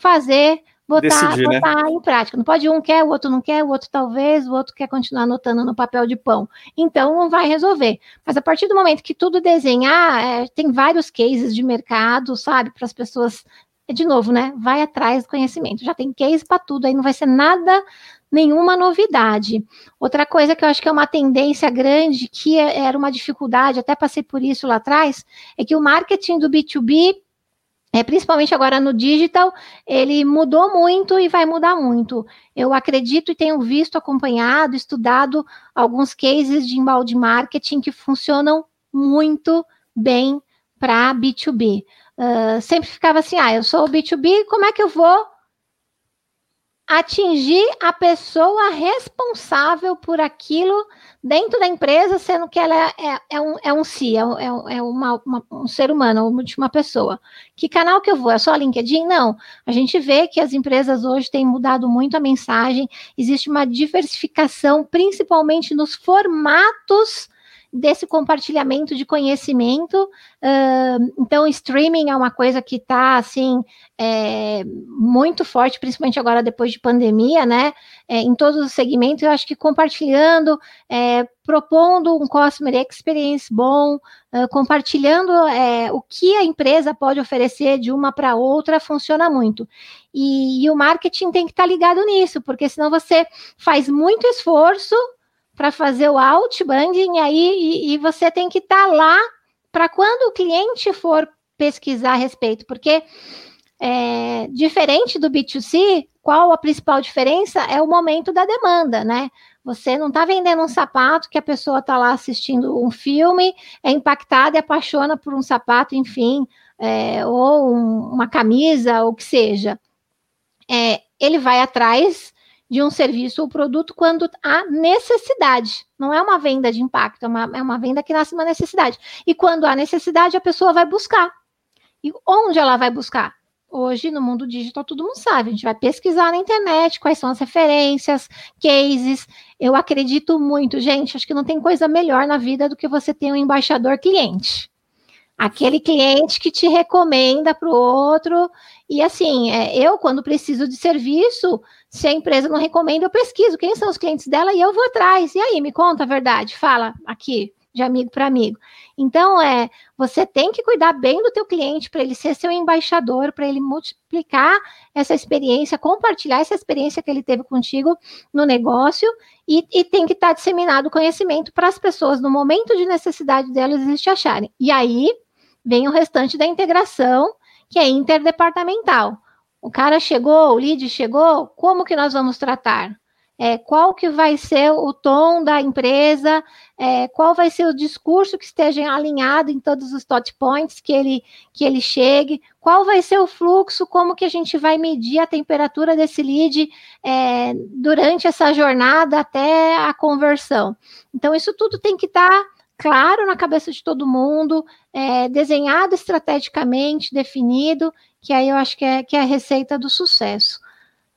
fazer, botar, Decidir, né? botar né? em prática. Não pode um quer, o outro não quer, o outro talvez, o outro quer continuar anotando no papel de pão. Então não vai resolver. Mas a partir do momento que tudo desenhar, é, tem vários cases de mercado, sabe, para as pessoas de novo, né? Vai atrás do conhecimento. Já tem case para tudo, aí não vai ser nada nenhuma novidade. Outra coisa que eu acho que é uma tendência grande, que é, era uma dificuldade, até passei por isso lá atrás, é que o marketing do B2B, é, principalmente agora no digital, ele mudou muito e vai mudar muito. Eu acredito e tenho visto, acompanhado, estudado alguns cases de embalde marketing que funcionam muito bem para B2B. Uh, sempre ficava assim, ah, eu sou B2B, como é que eu vou atingir a pessoa responsável por aquilo dentro da empresa, sendo que ela é, é, é um, é um si, é, é, é uma, uma, um ser humano, uma pessoa. Que canal que eu vou? É só LinkedIn? Não. A gente vê que as empresas hoje têm mudado muito a mensagem, existe uma diversificação, principalmente nos formatos desse compartilhamento de conhecimento. Uh, então, streaming é uma coisa que está assim é, muito forte, principalmente agora depois de pandemia, né? É, em todos os segmentos, eu acho que compartilhando, é, propondo um customer experience bom, uh, compartilhando é, o que a empresa pode oferecer de uma para outra, funciona muito. E, e o marketing tem que estar tá ligado nisso, porque senão você faz muito esforço para fazer o outbounding aí e, e você tem que estar tá lá para quando o cliente for pesquisar a respeito, porque é, diferente do B2C, qual a principal diferença é o momento da demanda, né? Você não está vendendo um sapato que a pessoa está lá assistindo um filme, é impactada e apaixona por um sapato, enfim, é, ou um, uma camisa, ou o que seja. É, ele vai atrás de um serviço ou produto quando há necessidade. Não é uma venda de impacto, é uma, é uma venda que nasce uma necessidade. E quando há necessidade, a pessoa vai buscar. E onde ela vai buscar? Hoje, no mundo digital, todo mundo sabe. A gente vai pesquisar na internet quais são as referências, cases. Eu acredito muito, gente. Acho que não tem coisa melhor na vida do que você ter um embaixador cliente. Aquele cliente que te recomenda para o outro. E assim, é, eu, quando preciso de serviço, se a empresa não recomenda, eu pesquiso quem são os clientes dela e eu vou atrás. E aí, me conta a verdade, fala aqui, de amigo para amigo. Então, é, você tem que cuidar bem do teu cliente para ele ser seu embaixador, para ele multiplicar essa experiência, compartilhar essa experiência que ele teve contigo no negócio e, e tem que estar tá disseminado o conhecimento para as pessoas no momento de necessidade delas eles te acharem. E aí vem o restante da integração, que é interdepartamental. O cara chegou, o lead chegou, como que nós vamos tratar? É, qual que vai ser o tom da empresa, é, qual vai ser o discurso que esteja alinhado em todos os touch points que ele, que ele chegue, qual vai ser o fluxo, como que a gente vai medir a temperatura desse lead é, durante essa jornada até a conversão. Então, isso tudo tem que estar tá claro na cabeça de todo mundo, é, desenhado estrategicamente, definido, que aí eu acho que é, que é a receita do sucesso.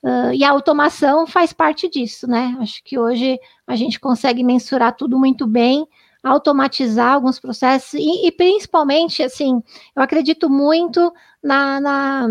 Uh, e a automação faz parte disso, né? Acho que hoje a gente consegue mensurar tudo muito bem, automatizar alguns processos e, e principalmente, assim, eu acredito muito na, na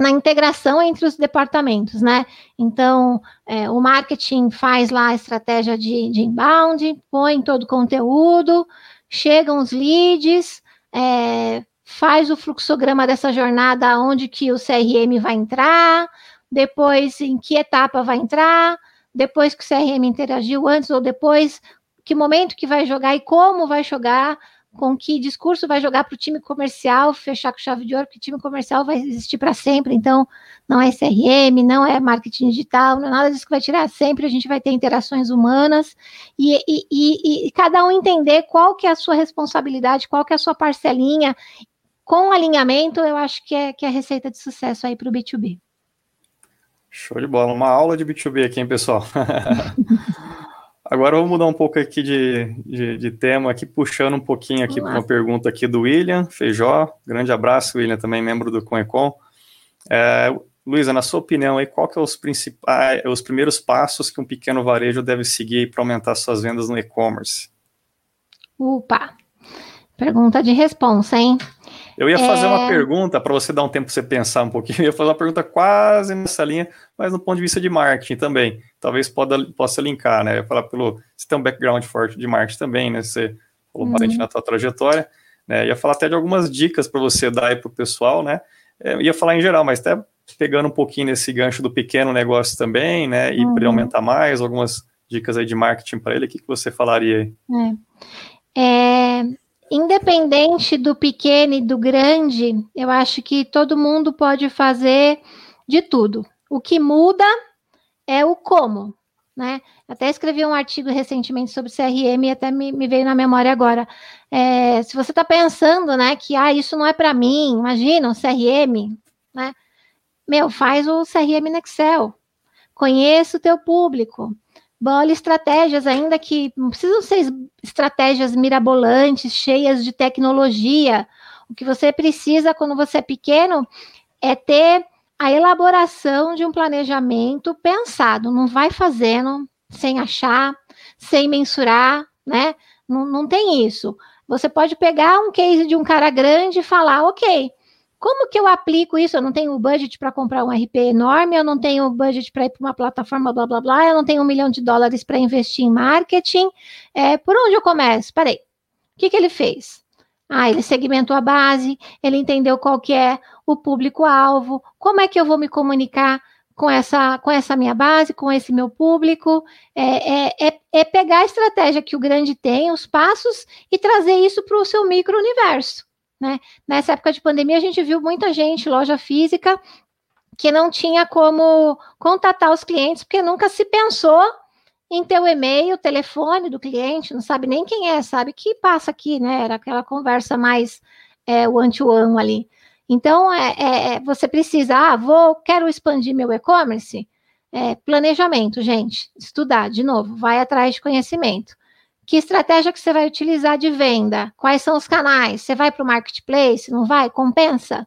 na integração entre os departamentos, né? Então, é, o marketing faz lá a estratégia de, de inbound, põe todo o conteúdo, chegam os leads, é, faz o fluxograma dessa jornada, onde que o CRM vai entrar, depois em que etapa vai entrar, depois que o CRM interagiu antes ou depois, que momento que vai jogar e como vai jogar, com que discurso vai jogar para o time comercial fechar com chave de ouro, porque o time comercial vai existir para sempre, então não é CRM, não é marketing digital, não é nada disso que vai tirar sempre, a gente vai ter interações humanas e, e, e, e cada um entender qual que é a sua responsabilidade, qual que é a sua parcelinha, com alinhamento, eu acho que é, que é a receita de sucesso aí para o B2B. Show de bola, uma aula de B2B aqui, hein, pessoal? (laughs) Agora vamos mudar um pouco aqui de, de, de tema, aqui puxando um pouquinho aqui para uma pergunta aqui do William Feijó. Grande abraço, William, também membro do Conecon. É, Luísa, na sua opinião, aí, qual que é os principais, os primeiros passos que um pequeno varejo deve seguir para aumentar suas vendas no e-commerce? Opa, pergunta de responsa, hein? Eu ia fazer é... uma pergunta para você dar um tempo para você pensar um pouquinho. (laughs) Eu ia fazer uma pergunta quase nessa linha, mas no ponto de vista de marketing também. Talvez poda, possa linkar, né? Eu ia falar pelo. Você tem um background forte de marketing também, né? Você falou uhum. bastante na sua trajetória. Né? Eu ia falar até de algumas dicas para você dar aí para o pessoal, né? Eu é, ia falar em geral, mas até pegando um pouquinho nesse gancho do pequeno negócio também, né? E uhum. para ele aumentar mais, algumas dicas aí de marketing para ele, o que, que você falaria aí? É. é independente do pequeno e do grande, eu acho que todo mundo pode fazer de tudo. O que muda é o como, né? Até escrevi um artigo recentemente sobre CRM e até me, me veio na memória agora. É, se você está pensando, né, que ah, isso não é para mim, imagina um CRM, né? Meu, faz o CRM no Excel. Conheça o teu público bola estratégias, ainda que não precisam ser estratégias mirabolantes, cheias de tecnologia. O que você precisa quando você é pequeno é ter a elaboração de um planejamento pensado. Não vai fazendo sem achar, sem mensurar, né? Não, não tem isso. Você pode pegar um case de um cara grande e falar, ok, como que eu aplico isso? Eu não tenho budget para comprar um RP enorme, eu não tenho budget para ir para uma plataforma, blá, blá, blá, eu não tenho um milhão de dólares para investir em marketing. É, por onde eu começo? Parei. O que, que ele fez? Ah, ele segmentou a base, ele entendeu qual que é o público-alvo, como é que eu vou me comunicar com essa, com essa minha base, com esse meu público, é, é, é, é pegar a estratégia que o grande tem, os passos, e trazer isso para o seu micro-universo. Né? Nessa época de pandemia, a gente viu muita gente, loja física, que não tinha como contatar os clientes, porque nunca se pensou em ter o e-mail, o telefone do cliente, não sabe nem quem é, sabe que passa aqui, né? Era aquela conversa mais é, one-to-one ali. Então, é, é, é, você precisa, ah, vou, quero expandir meu e-commerce. É, planejamento, gente, estudar, de novo, vai atrás de conhecimento. Que estratégia que você vai utilizar de venda? Quais são os canais? Você vai para o marketplace? Não vai? Compensa?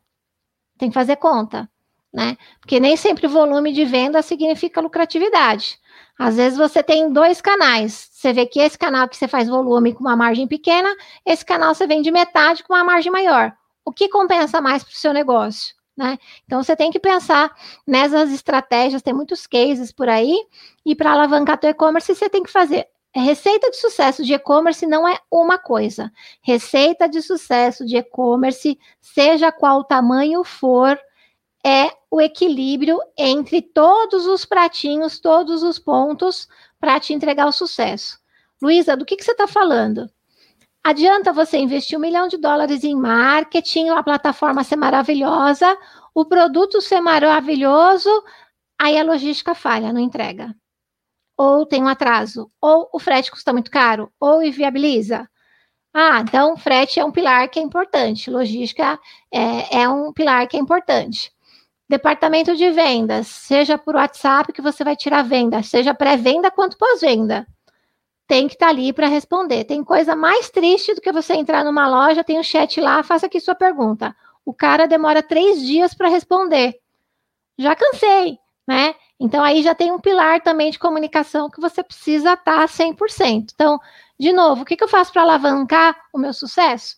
Tem que fazer conta, né? Porque nem sempre volume de venda significa lucratividade. Às vezes você tem dois canais. Você vê que esse canal que você faz volume com uma margem pequena, esse canal você vende metade com uma margem maior. O que compensa mais para o seu negócio? Né? Então você tem que pensar nessas estratégias, tem muitos cases por aí, e para alavancar teu e-commerce, você tem que fazer Receita de sucesso de e-commerce não é uma coisa. Receita de sucesso de e-commerce, seja qual tamanho for, é o equilíbrio entre todos os pratinhos, todos os pontos para te entregar o sucesso. Luísa, do que, que você está falando? Adianta você investir um milhão de dólares em marketing, a plataforma ser maravilhosa, o produto ser maravilhoso, aí a logística falha, não entrega ou tem um atraso, ou o frete custa muito caro, ou inviabiliza. Ah, então frete é um pilar que é importante, logística é, é um pilar que é importante. Departamento de vendas, seja por WhatsApp que você vai tirar venda, seja pré-venda quanto pós-venda. Tem que estar tá ali para responder. Tem coisa mais triste do que você entrar numa loja, tem um chat lá, faça aqui sua pergunta. O cara demora três dias para responder. Já cansei, né? Então, aí já tem um pilar também de comunicação que você precisa estar 100%. Então, de novo, o que, que eu faço para alavancar o meu sucesso?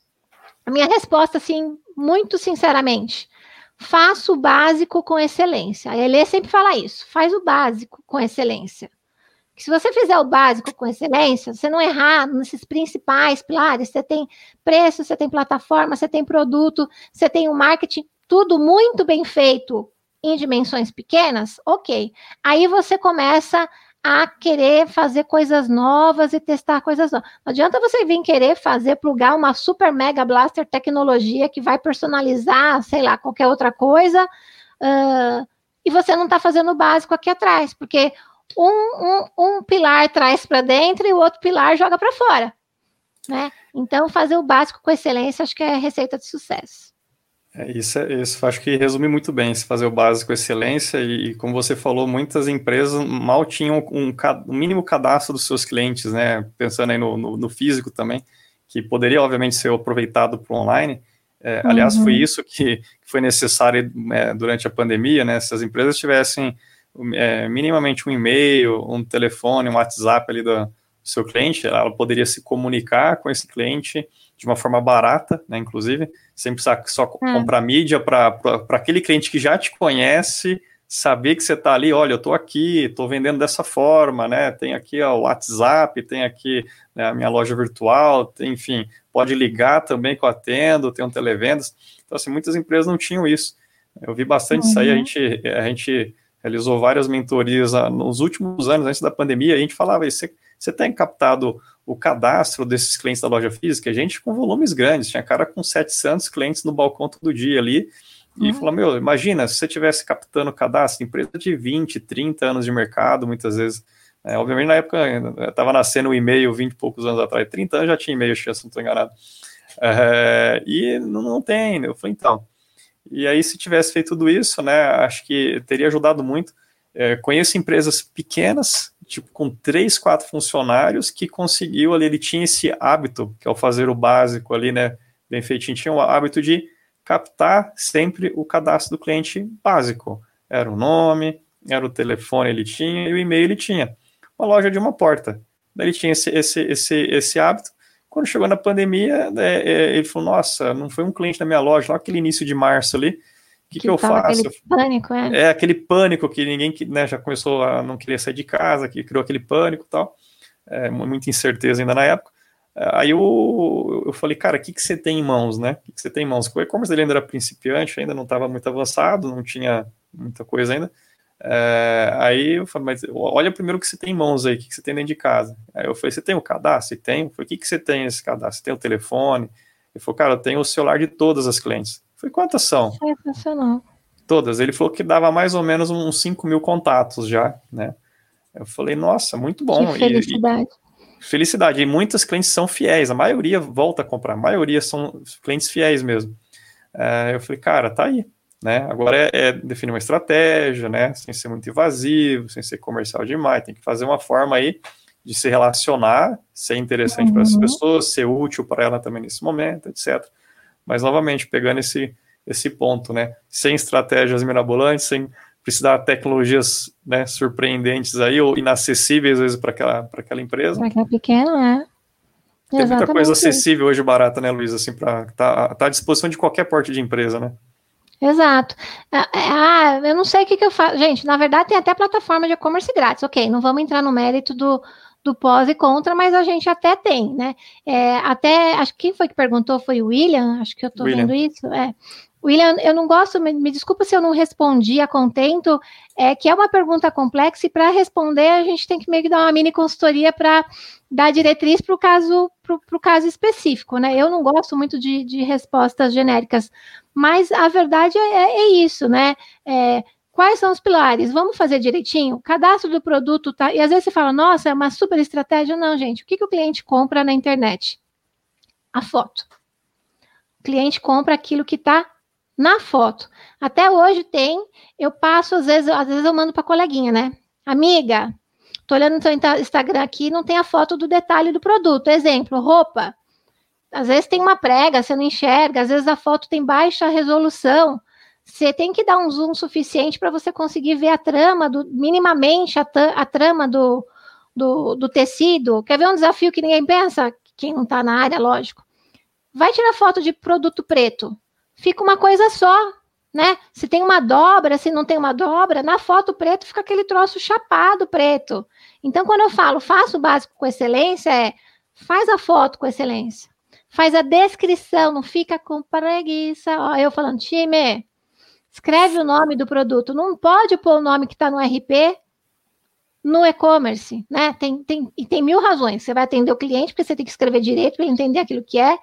A minha resposta, assim, muito sinceramente, faço o básico com excelência. A Elê sempre fala isso, faz o básico com excelência. Que se você fizer o básico com excelência, você não errar nesses principais pilares, você tem preço, você tem plataforma, você tem produto, você tem o marketing, tudo muito bem feito em dimensões pequenas, ok. Aí você começa a querer fazer coisas novas e testar coisas novas. Não adianta você vir querer fazer, plugar uma super mega blaster tecnologia que vai personalizar, sei lá, qualquer outra coisa, uh, e você não está fazendo o básico aqui atrás, porque um, um, um pilar traz para dentro e o outro pilar joga para fora. Né? Então, fazer o básico com excelência, acho que é receita de sucesso. É, isso, é, isso acho que resume muito bem, se fazer o básico excelência, e, como você falou, muitas empresas mal tinham um, um mínimo cadastro dos seus clientes, né? Pensando aí no, no, no físico também, que poderia, obviamente, ser aproveitado para o online. É, uhum. Aliás, foi isso que, foi necessário é, durante a pandemia, né? Se as empresas tivessem minimamente um e-mail, um telefone, um WhatsApp ali do, do seu cliente, ela poderia se comunicar com esse cliente de uma forma barata, né, inclusive, sem precisar só é. comprar mídia para aquele cliente que já te conhece, saber que você está ali, olha, eu estou aqui, estou vendendo dessa forma, né? Tem aqui ó, o WhatsApp, tem aqui né, a minha loja virtual, tem, enfim, pode ligar também que eu atendo, tem um televendas. Então, assim, muitas empresas não tinham isso. Eu vi bastante uhum. isso aí, a uhum. gente, a gente realizou várias mentorias ah, nos últimos anos, antes da pandemia, a gente falava isso, você tem captado o cadastro desses clientes da loja física, gente com volumes grandes, tinha cara com 700 clientes no balcão todo dia ali, e uhum. falou, meu, imagina, se você tivesse captando cadastro, empresa de 20, 30 anos de mercado, muitas vezes, é, obviamente na época estava nascendo o e-mail 20 e poucos anos atrás, 30 anos já tinha e-mail, se não estou enganado, é, e não, não tem, eu falei, então, e aí se tivesse feito tudo isso, né, acho que teria ajudado muito, é, conheço empresas pequenas, tipo, com três, quatro funcionários, que conseguiu ali, ele tinha esse hábito, que ao fazer o básico ali, né, bem feitinho, tinha o hábito de captar sempre o cadastro do cliente básico. Era o nome, era o telefone ele tinha e o e-mail ele tinha. Uma loja de uma porta. Daí ele tinha esse, esse, esse, esse hábito. Quando chegou na pandemia, né, é, ele falou, nossa, não foi um cliente da minha loja, lá aquele início de março ali, que, que, eu faço? Aquele pânico, é. É aquele pânico que ninguém né, já começou a não querer sair de casa, que criou aquele pânico e tal. É, muita incerteza ainda na época. Aí eu, eu falei, cara, o que, que você tem em mãos, né? O que, que você tem em mãos? O e-commerce ele ainda era principiante, ainda não estava muito avançado, não tinha muita coisa ainda. É, aí eu falei, mas olha primeiro o que você tem em mãos aí, o que, que você tem dentro de casa. Aí eu falei, você tem o cadastro? Tem. Eu falei, o que, que você tem nesse cadastro? Você tem o telefone? Ele falou, cara, eu tenho o celular de todas as clientes. Foi quantas são? Sensacional. Todas. Ele falou que dava mais ou menos uns 5 mil contatos já, né? Eu falei, nossa, muito bom. Que felicidade. E, e, felicidade. E muitas clientes são fiéis, a maioria volta a comprar, a maioria são clientes fiéis mesmo. É, eu falei, cara, tá aí. Né? Agora é, é, definir uma estratégia, né? Sem ser muito invasivo, sem ser comercial demais. Tem que fazer uma forma aí de se relacionar, ser interessante uhum. para as pessoas, ser útil para ela também nesse momento, etc. Mas, novamente, pegando esse, esse ponto, né? Sem estratégias mirabolantes, sem precisar de tecnologias né, surpreendentes aí, ou inacessíveis, às vezes, para aquela, aquela empresa. Para aquela pequena, né? Tem Exatamente. muita coisa acessível hoje barata, né, Luiz? Assim, para tá, tá à disposição de qualquer porte de empresa, né? Exato. Ah, é, ah, eu não sei o que, que eu faço. Gente, na verdade, tem até plataforma de e-commerce grátis. Ok, não vamos entrar no mérito do, do pós e contra, mas a gente até tem, né? É, até, acho que quem foi que perguntou foi o William, acho que eu estou vendo isso. É. William, eu não gosto, me, me, desculpa se eu não respondi a contento, é que é uma pergunta complexa e para responder a gente tem que meio que dar uma mini consultoria para dar diretriz para o caso, pro, caso específico, né? Eu não gosto muito de, de respostas genéricas, mas a verdade é, é isso, né? É, Quais são os pilares? Vamos fazer direitinho? Cadastro do produto tá. E às vezes você fala, nossa, é uma super estratégia. Não, gente. O que, que o cliente compra na internet? A foto. O cliente compra aquilo que está na foto. Até hoje tem, eu passo, às vezes, às vezes eu mando para coleguinha, né? Amiga, tô olhando no seu Instagram aqui, não tem a foto do detalhe do produto. Exemplo, roupa. Às vezes tem uma prega, você não enxerga, às vezes a foto tem baixa resolução você tem que dar um zoom suficiente para você conseguir ver a trama, do, minimamente a, a trama do, do, do, tecido. Quer ver um desafio que ninguém pensa? Quem não está na área, lógico. Vai tirar foto de produto preto. Fica uma coisa só, né? Se tem uma dobra, se não tem uma dobra, na foto preto fica aquele troço chapado preto. Então, quando eu falo faça o básico com excelência, é faz a foto com excelência. Faz a descrição, não fica com preguiça. Ó, eu falando, time, Escreve o nome do produto. Não pode pôr o nome que está no RP. no e-commerce, né? Tem, tem, e tem mil razões. Você vai atender o cliente, porque você tem que escrever direito para ele entender aquilo que é.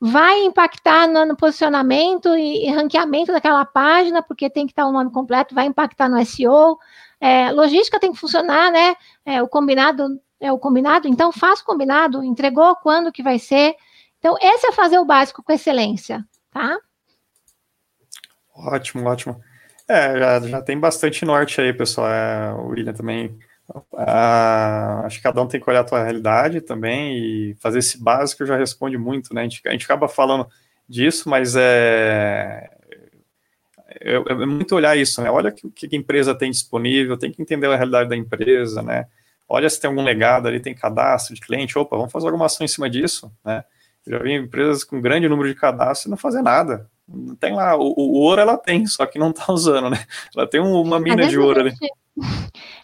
Vai impactar no, no posicionamento e, e, ranqueamento daquela página, porque tem que estar o nome completo, vai impactar no SEO. É, logística tem que funcionar, né? É, o combinado é o combinado, então faz o combinado, entregou quando que vai ser. Então, esse é fazer o básico com excelência, tá? Ótimo, ótimo. É, já, já tem bastante norte aí, pessoal. É, o William também ah, acho que cada um tem que olhar a tua realidade também e fazer esse básico já responde muito, né? A gente, a gente acaba falando disso, mas é, é, é, muito olhar isso, né? Olha o que, que a empresa tem disponível, tem que entender a realidade da empresa, né? Olha se tem algum legado ali, tem cadastro de cliente, opa, vamos fazer alguma ação em cima disso, né? Eu já vi empresas com grande número de cadastros e não fazer nada. Tem lá, o, o ouro ela tem, só que não está usando, né? Ela tem uma mina de ouro ali.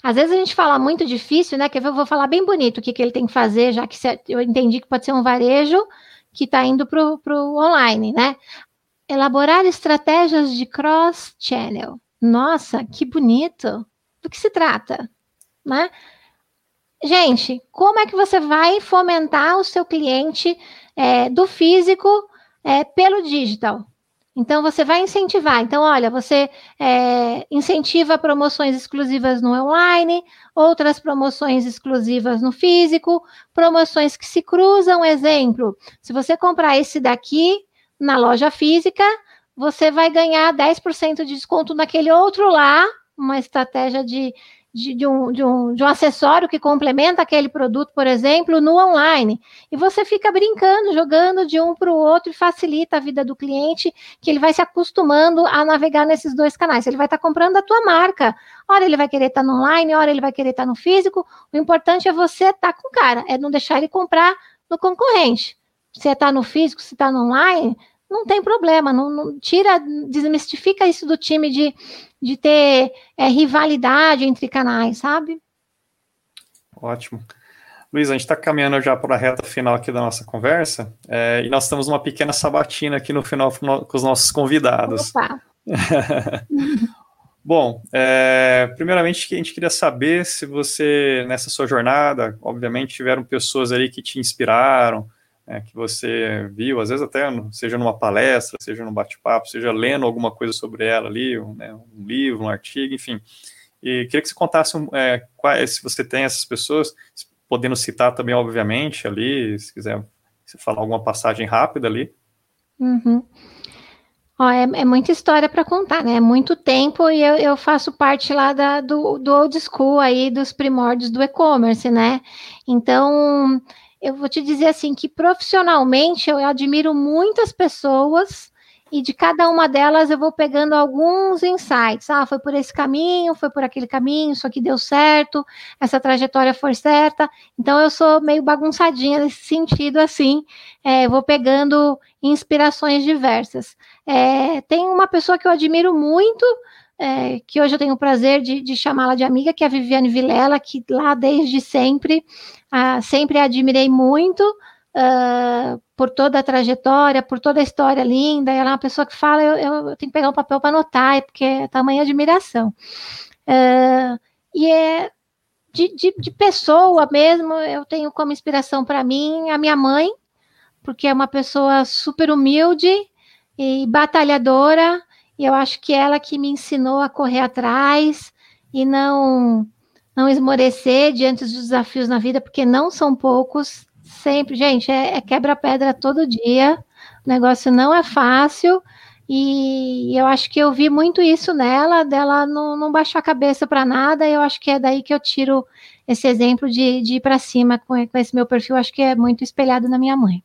Às vezes a gente fala muito difícil, né? Que eu vou falar bem bonito o que, que ele tem que fazer, já que eu entendi que pode ser um varejo que está indo para o online, né? Elaborar estratégias de cross-channel. Nossa, que bonito! Do que se trata, né? Gente, como é que você vai fomentar o seu cliente é, do físico é, pelo digital? Então, você vai incentivar. Então, olha, você é, incentiva promoções exclusivas no online, outras promoções exclusivas no físico, promoções que se cruzam. Exemplo, se você comprar esse daqui na loja física, você vai ganhar 10% de desconto naquele outro lá, uma estratégia de de, de, um, de, um, de um acessório que complementa aquele produto, por exemplo, no online. E você fica brincando, jogando de um para o outro e facilita a vida do cliente, que ele vai se acostumando a navegar nesses dois canais. Ele vai estar tá comprando a tua marca. Ora ele vai querer estar tá no online, ora ele vai querer estar tá no físico. O importante é você estar tá com o cara, é não deixar ele comprar no concorrente. Se está no físico, se está no online, não tem problema, não, não, tira, desmistifica isso do time de, de ter é, rivalidade entre canais, sabe? Ótimo. Luiz, a gente está caminhando já para a reta final aqui da nossa conversa, é, e nós estamos numa pequena sabatina aqui no final com os nossos convidados. Opa. (laughs) Bom, é, primeiramente a gente queria saber se você, nessa sua jornada, obviamente tiveram pessoas ali que te inspiraram, é, que você viu, às vezes até seja numa palestra, seja num bate-papo, seja lendo alguma coisa sobre ela ali, um, né, um livro, um artigo, enfim. E queria que você contasse é, quais, se você tem essas pessoas, podendo citar também, obviamente, ali, se quiser se falar alguma passagem rápida ali. Uhum. Ó, é, é, muita história para contar, né? É muito tempo e eu, eu faço parte lá da, do, do old school aí, dos primórdios do e-commerce, né? Então, eu vou te dizer assim que profissionalmente eu admiro muitas pessoas e de cada uma delas eu vou pegando alguns insights. Ah, foi por esse caminho, foi por aquele caminho, isso aqui deu certo, essa trajetória foi certa. Então eu sou meio bagunçadinha nesse sentido, assim, é, vou pegando inspirações diversas. É, tem uma pessoa que eu admiro muito, é, que hoje eu tenho o prazer de, de chamá-la de amiga, que é a Viviane Vilela, que lá desde sempre, ah, sempre a admirei muito uh, por toda a trajetória, por toda a história linda. Ela é uma pessoa que fala, eu, eu, tenho que pegar um papel para anotar, porque é tamanha admiração. Uh, e é de, de, de pessoa mesmo, eu tenho como inspiração para mim a minha mãe, porque é uma pessoa super humilde e batalhadora, e eu acho que ela que me ensinou a correr atrás e não não esmorecer diante dos desafios na vida, porque não são poucos. Sempre, gente, é, é quebra-pedra todo dia. O negócio não é fácil. E eu acho que eu vi muito isso nela, dela não, não baixar a cabeça para nada. E eu acho que é daí que eu tiro esse exemplo de, de ir para cima com, com esse meu perfil. Acho que é muito espelhado na minha mãe.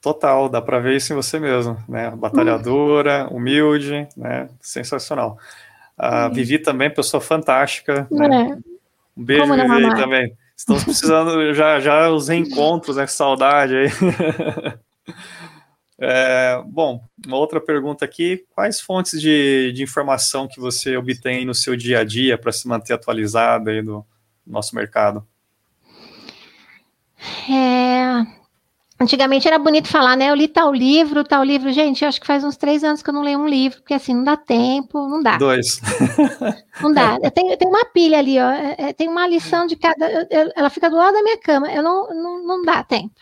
Total, dá para ver isso em você mesmo, né? Batalhadora, humilde, né? Sensacional. A Vivi também, pessoa fantástica. Né? É. Um beijo, Vivi, aí também. Estamos precisando (laughs) já, já os reencontros, né? Saudade aí. (laughs) É, bom, uma outra pergunta aqui: quais fontes de, de informação que você obtém no seu dia a dia para se manter atualizado aí do nosso mercado? É, Antigamente era bonito falar, né? Eu li tal livro, tal livro. Gente, eu acho que faz uns três anos que eu não leio um livro, porque assim, não dá tempo, não dá. Dois. (laughs) Não dá. Eu tenho, eu tenho uma pilha ali, ó. É, é tem uma lição de cada. Eu, ela fica do lado da minha cama. Eu não, não, não dá tempo.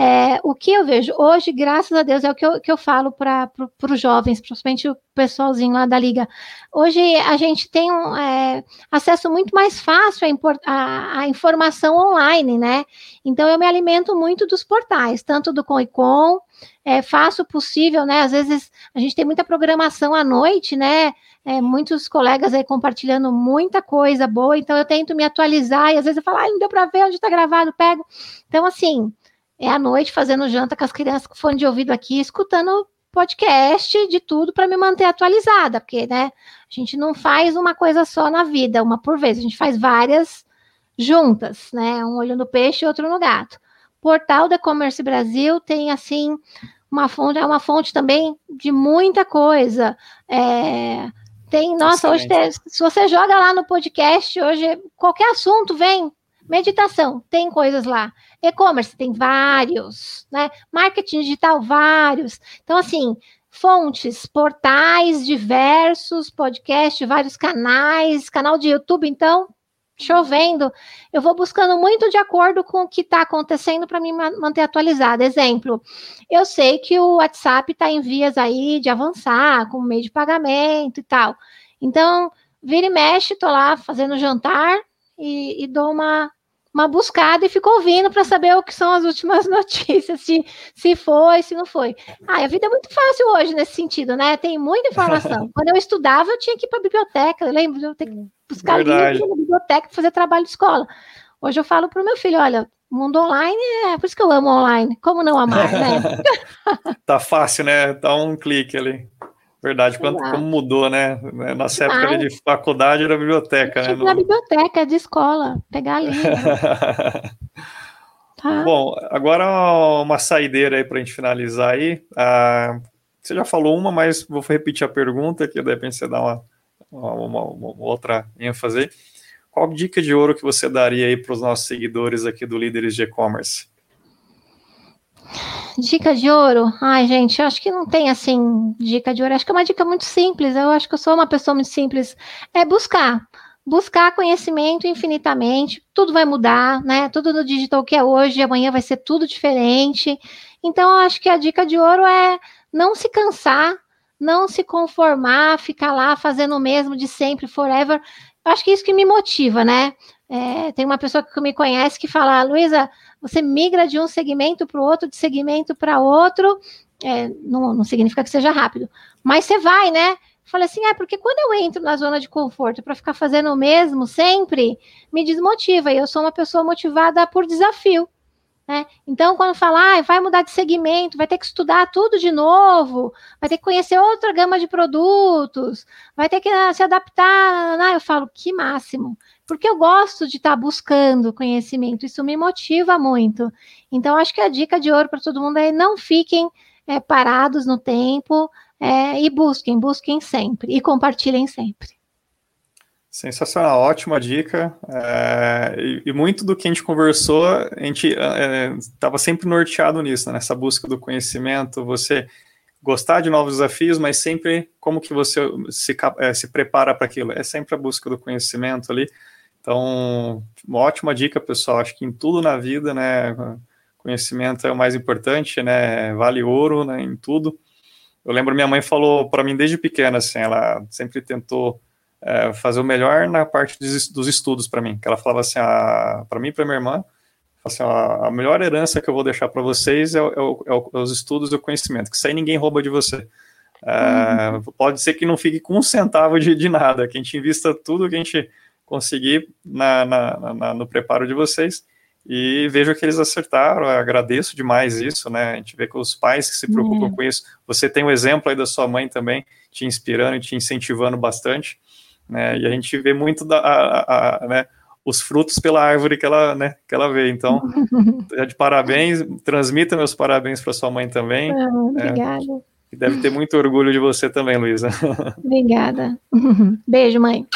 É, o que eu vejo hoje, graças a Deus, é o que eu, que eu falo para pro, os jovens, principalmente o pessoalzinho lá da Liga. Hoje a gente tem um é, acesso muito mais fácil à, informação online, né? Então eu me alimento muito dos portais, tanto do Com é, faço o possível, né? Às vezes a gente tem muita programação à noite, né? É, muitos colegas aí compartilhando muita coisa boa, então eu tento me atualizar e às vezes eu falo, ah, não deu para ver onde está gravado, pego. Então, assim, é à noite fazendo janta com as crianças com fone de ouvido aqui, escutando podcast de tudo para me manter atualizada, porque, né, a gente não faz uma coisa só na vida, uma por vez, a gente faz várias juntas, né, um olho no peixe e outro no gato. Portal do E-Commerce Brasil tem, assim, uma fonte, é uma fonte também de muita coisa, é, tem, nossa, hoje tem, se você joga lá no podcast, hoje qualquer assunto vem, meditação, tem coisas lá. E-commerce tem vários, né? Marketing digital, vários. Então, assim, fontes, portais diversos, podcast, vários canais, canal de YouTube, então, chovendo. Eu vou buscando muito de acordo com o que está acontecendo para me manter atualizada. Exemplo, eu sei que o WhatsApp está em vias aí de avançar com meio de pagamento e tal. Então, vira e mexe, estou lá fazendo jantar e, e dou uma uma buscada e ficou ouvindo para saber o que são as últimas (laughs) notícias, se, se foi, se não foi. Ah, a vida é muito fácil hoje nesse sentido, né? Tem muita informação. (laughs) Quando eu estudava, eu tinha que ir para a biblioteca, eu lembro, eu ter que buscar livros na biblioteca para fazer trabalho de escola. Hoje eu falo para o meu filho, olha, mundo online é por isso que eu amo online. Como não amar, né? (laughs) tá fácil, né? Dá um clique ali. Verdade, quanto, como mudou, né? Nossa época de faculdade era biblioteca, né? Na biblioteca de escola, pegar livro. (laughs) tá. Bom, agora uma saideira aí para a gente finalizar aí. Ah, você já falou uma, mas vou repetir a pergunta, que de repente você dá uma, uma, uma, uma outra ênfase. Qual dica de ouro que você daria aí para os nossos seguidores aqui do Líderes de E-Commerce? Dica de ouro? Ai, gente, eu acho que não tem assim dica de ouro. Acho que é uma dica muito simples. Eu acho que eu sou uma pessoa muito simples. É buscar. Buscar conhecimento infinitamente. Tudo vai mudar, né? Tudo no digital que é hoje, amanhã vai ser tudo diferente. Então, eu acho que a dica de ouro é não se cansar, não se conformar, ficar lá fazendo o mesmo de sempre, forever. Eu acho que é isso que me motiva, né? É, tem uma pessoa que me conhece que fala, Luísa, você migra de um segmento para o outro, de segmento para outro, é, não, não, significa que seja rápido, mas você vai, né? Falei assim, é porque quando eu entro na zona de conforto para ficar fazendo o mesmo sempre, me desmotiva, e eu sou uma pessoa motivada por desafio. Né? Então, quando falar, ah, vai mudar de segmento, vai ter que estudar tudo de novo, vai ter que conhecer outra gama de produtos, vai ter que uh, se adaptar, né? eu falo, que máximo porque eu gosto de estar tá buscando conhecimento, isso me motiva muito. Então, acho que a dica de ouro para todo mundo é não fiquem é, parados no tempo é, e busquem, busquem sempre e compartilhem sempre. Sensacional, ótima dica. É, e, e, muito do que a gente conversou, a gente estava é, sempre norteado nisso, né, nessa busca do conhecimento, você gostar de novos desafios, mas sempre como que você se, é, se prepara para aquilo. É sempre a busca do conhecimento ali. Então, uma ótima dica, pessoal. Acho que em tudo na vida, né, conhecimento é o mais importante, né, vale ouro, né, em tudo. Eu lembro minha mãe falou para mim desde pequena, assim, ela sempre tentou é, fazer o melhor na parte dos estudos para mim. Que ela falava assim, para mim e para minha irmã, assim, a, a melhor herança que eu vou deixar para vocês é, é, é, é, os estudos e o conhecimento, que isso aí ninguém rouba de você. Uhum. Pode ser que não fique com um centavo de, de nada, que a gente invista tudo que a gente conseguir na, na, na, no preparo de vocês. E vejo que eles acertaram, agradeço demais isso, né? A gente vê que os pais que se preocupam uhum. com isso, você tem o um exemplo aí da sua mãe também, te inspirando e te incentivando bastante, né? E a gente vê muito da, a, a, né, os frutos pela árvore que ela, né, que ela vê. Então, (laughs) é de parabéns, transmita meus parabéns para sua mãe também. Ah, obrigada. É, e deve ter muito orgulho de você também, Luísa. (laughs) Obrigada. (laughs) Beijo, mãe.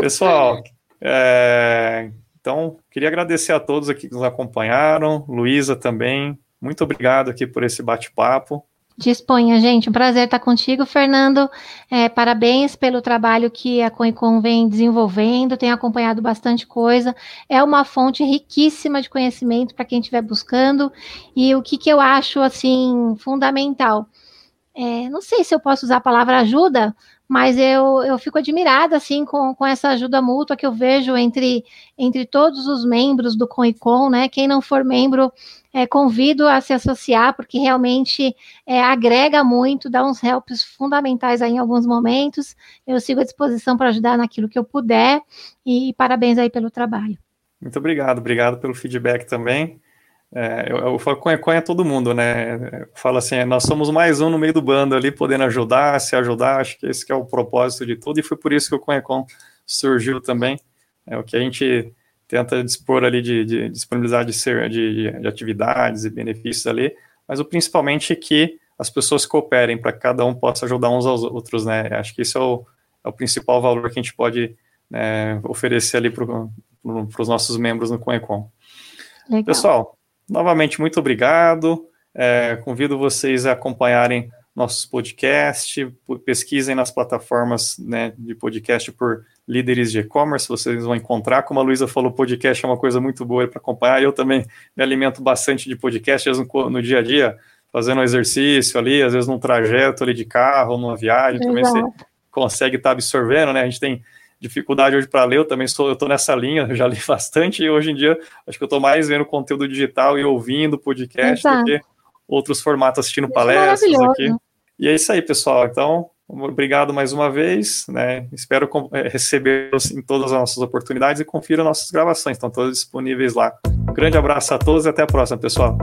Pessoal, é, Então, queria agradecer a todos aqui que nos acompanharam, Luísa também. Muito obrigado aqui por esse bate-papo. Disponha, gente. Um prazer estar contigo, Fernando. É, parabéns pelo trabalho que a Coicon vem desenvolvendo, tem acompanhado bastante coisa. É uma fonte riquíssima de conhecimento para quem estiver buscando. E o que, que eu acho assim fundamental? É, não sei se eu posso usar a palavra ajuda, mas eu, eu fico admirada assim com, com essa ajuda mútua que eu vejo entre, entre todos os membros do COICOM, né? Quem não for membro, é, convido a se associar, porque realmente é, agrega muito, dá uns helps fundamentais aí em alguns momentos. Eu sigo à disposição para ajudar naquilo que eu puder, e parabéns aí pelo trabalho. Muito obrigado, obrigado pelo feedback também. É, eu, eu falo conha é todo mundo, né? Eu falo assim, nós somos mais um no meio do bando ali, podendo ajudar, se ajudar, acho que esse que é o propósito de tudo, e foi por isso que o Conhecon surgiu também. É o que a gente tenta dispor ali de, de disponibilidade de, ser, de, de, atividades e benefícios ali, mas o principalmente que as pessoas cooperem para que cada um possa ajudar uns aos outros, né? Acho que isso é o, é o principal valor que a gente pode né, oferecer ali para pro, os nossos membros no Conhecon. Pessoal, Novamente, muito obrigado. É, convido vocês a acompanharem nossos podcasts, pesquisem nas plataformas né, de podcast por líderes de e-commerce, vocês vão encontrar. Como a Luísa falou, podcast é uma coisa muito boa para acompanhar. Eu também me alimento bastante de podcast, às vezes no, no dia a dia, fazendo um exercício ali, às vezes num trajeto ali de carro, numa viagem, Exato. também você consegue estar tá absorvendo, né? A gente tem dificuldade hoje para ler, eu também sou, eu estou nessa linha, eu já li (laughs) bastante, e hoje em dia acho que eu estou mais vendo conteúdo digital e ouvindo podcast Exato. do que outros formatos assistindo isso é palestras aqui. E é isso aí, pessoal. Então, obrigado mais uma vez, né? Espero é, recebê-los em todas as nossas oportunidades e confira nossas gravações, estão todas disponíveis lá. Um grande abraço a todos e até a próxima, pessoal.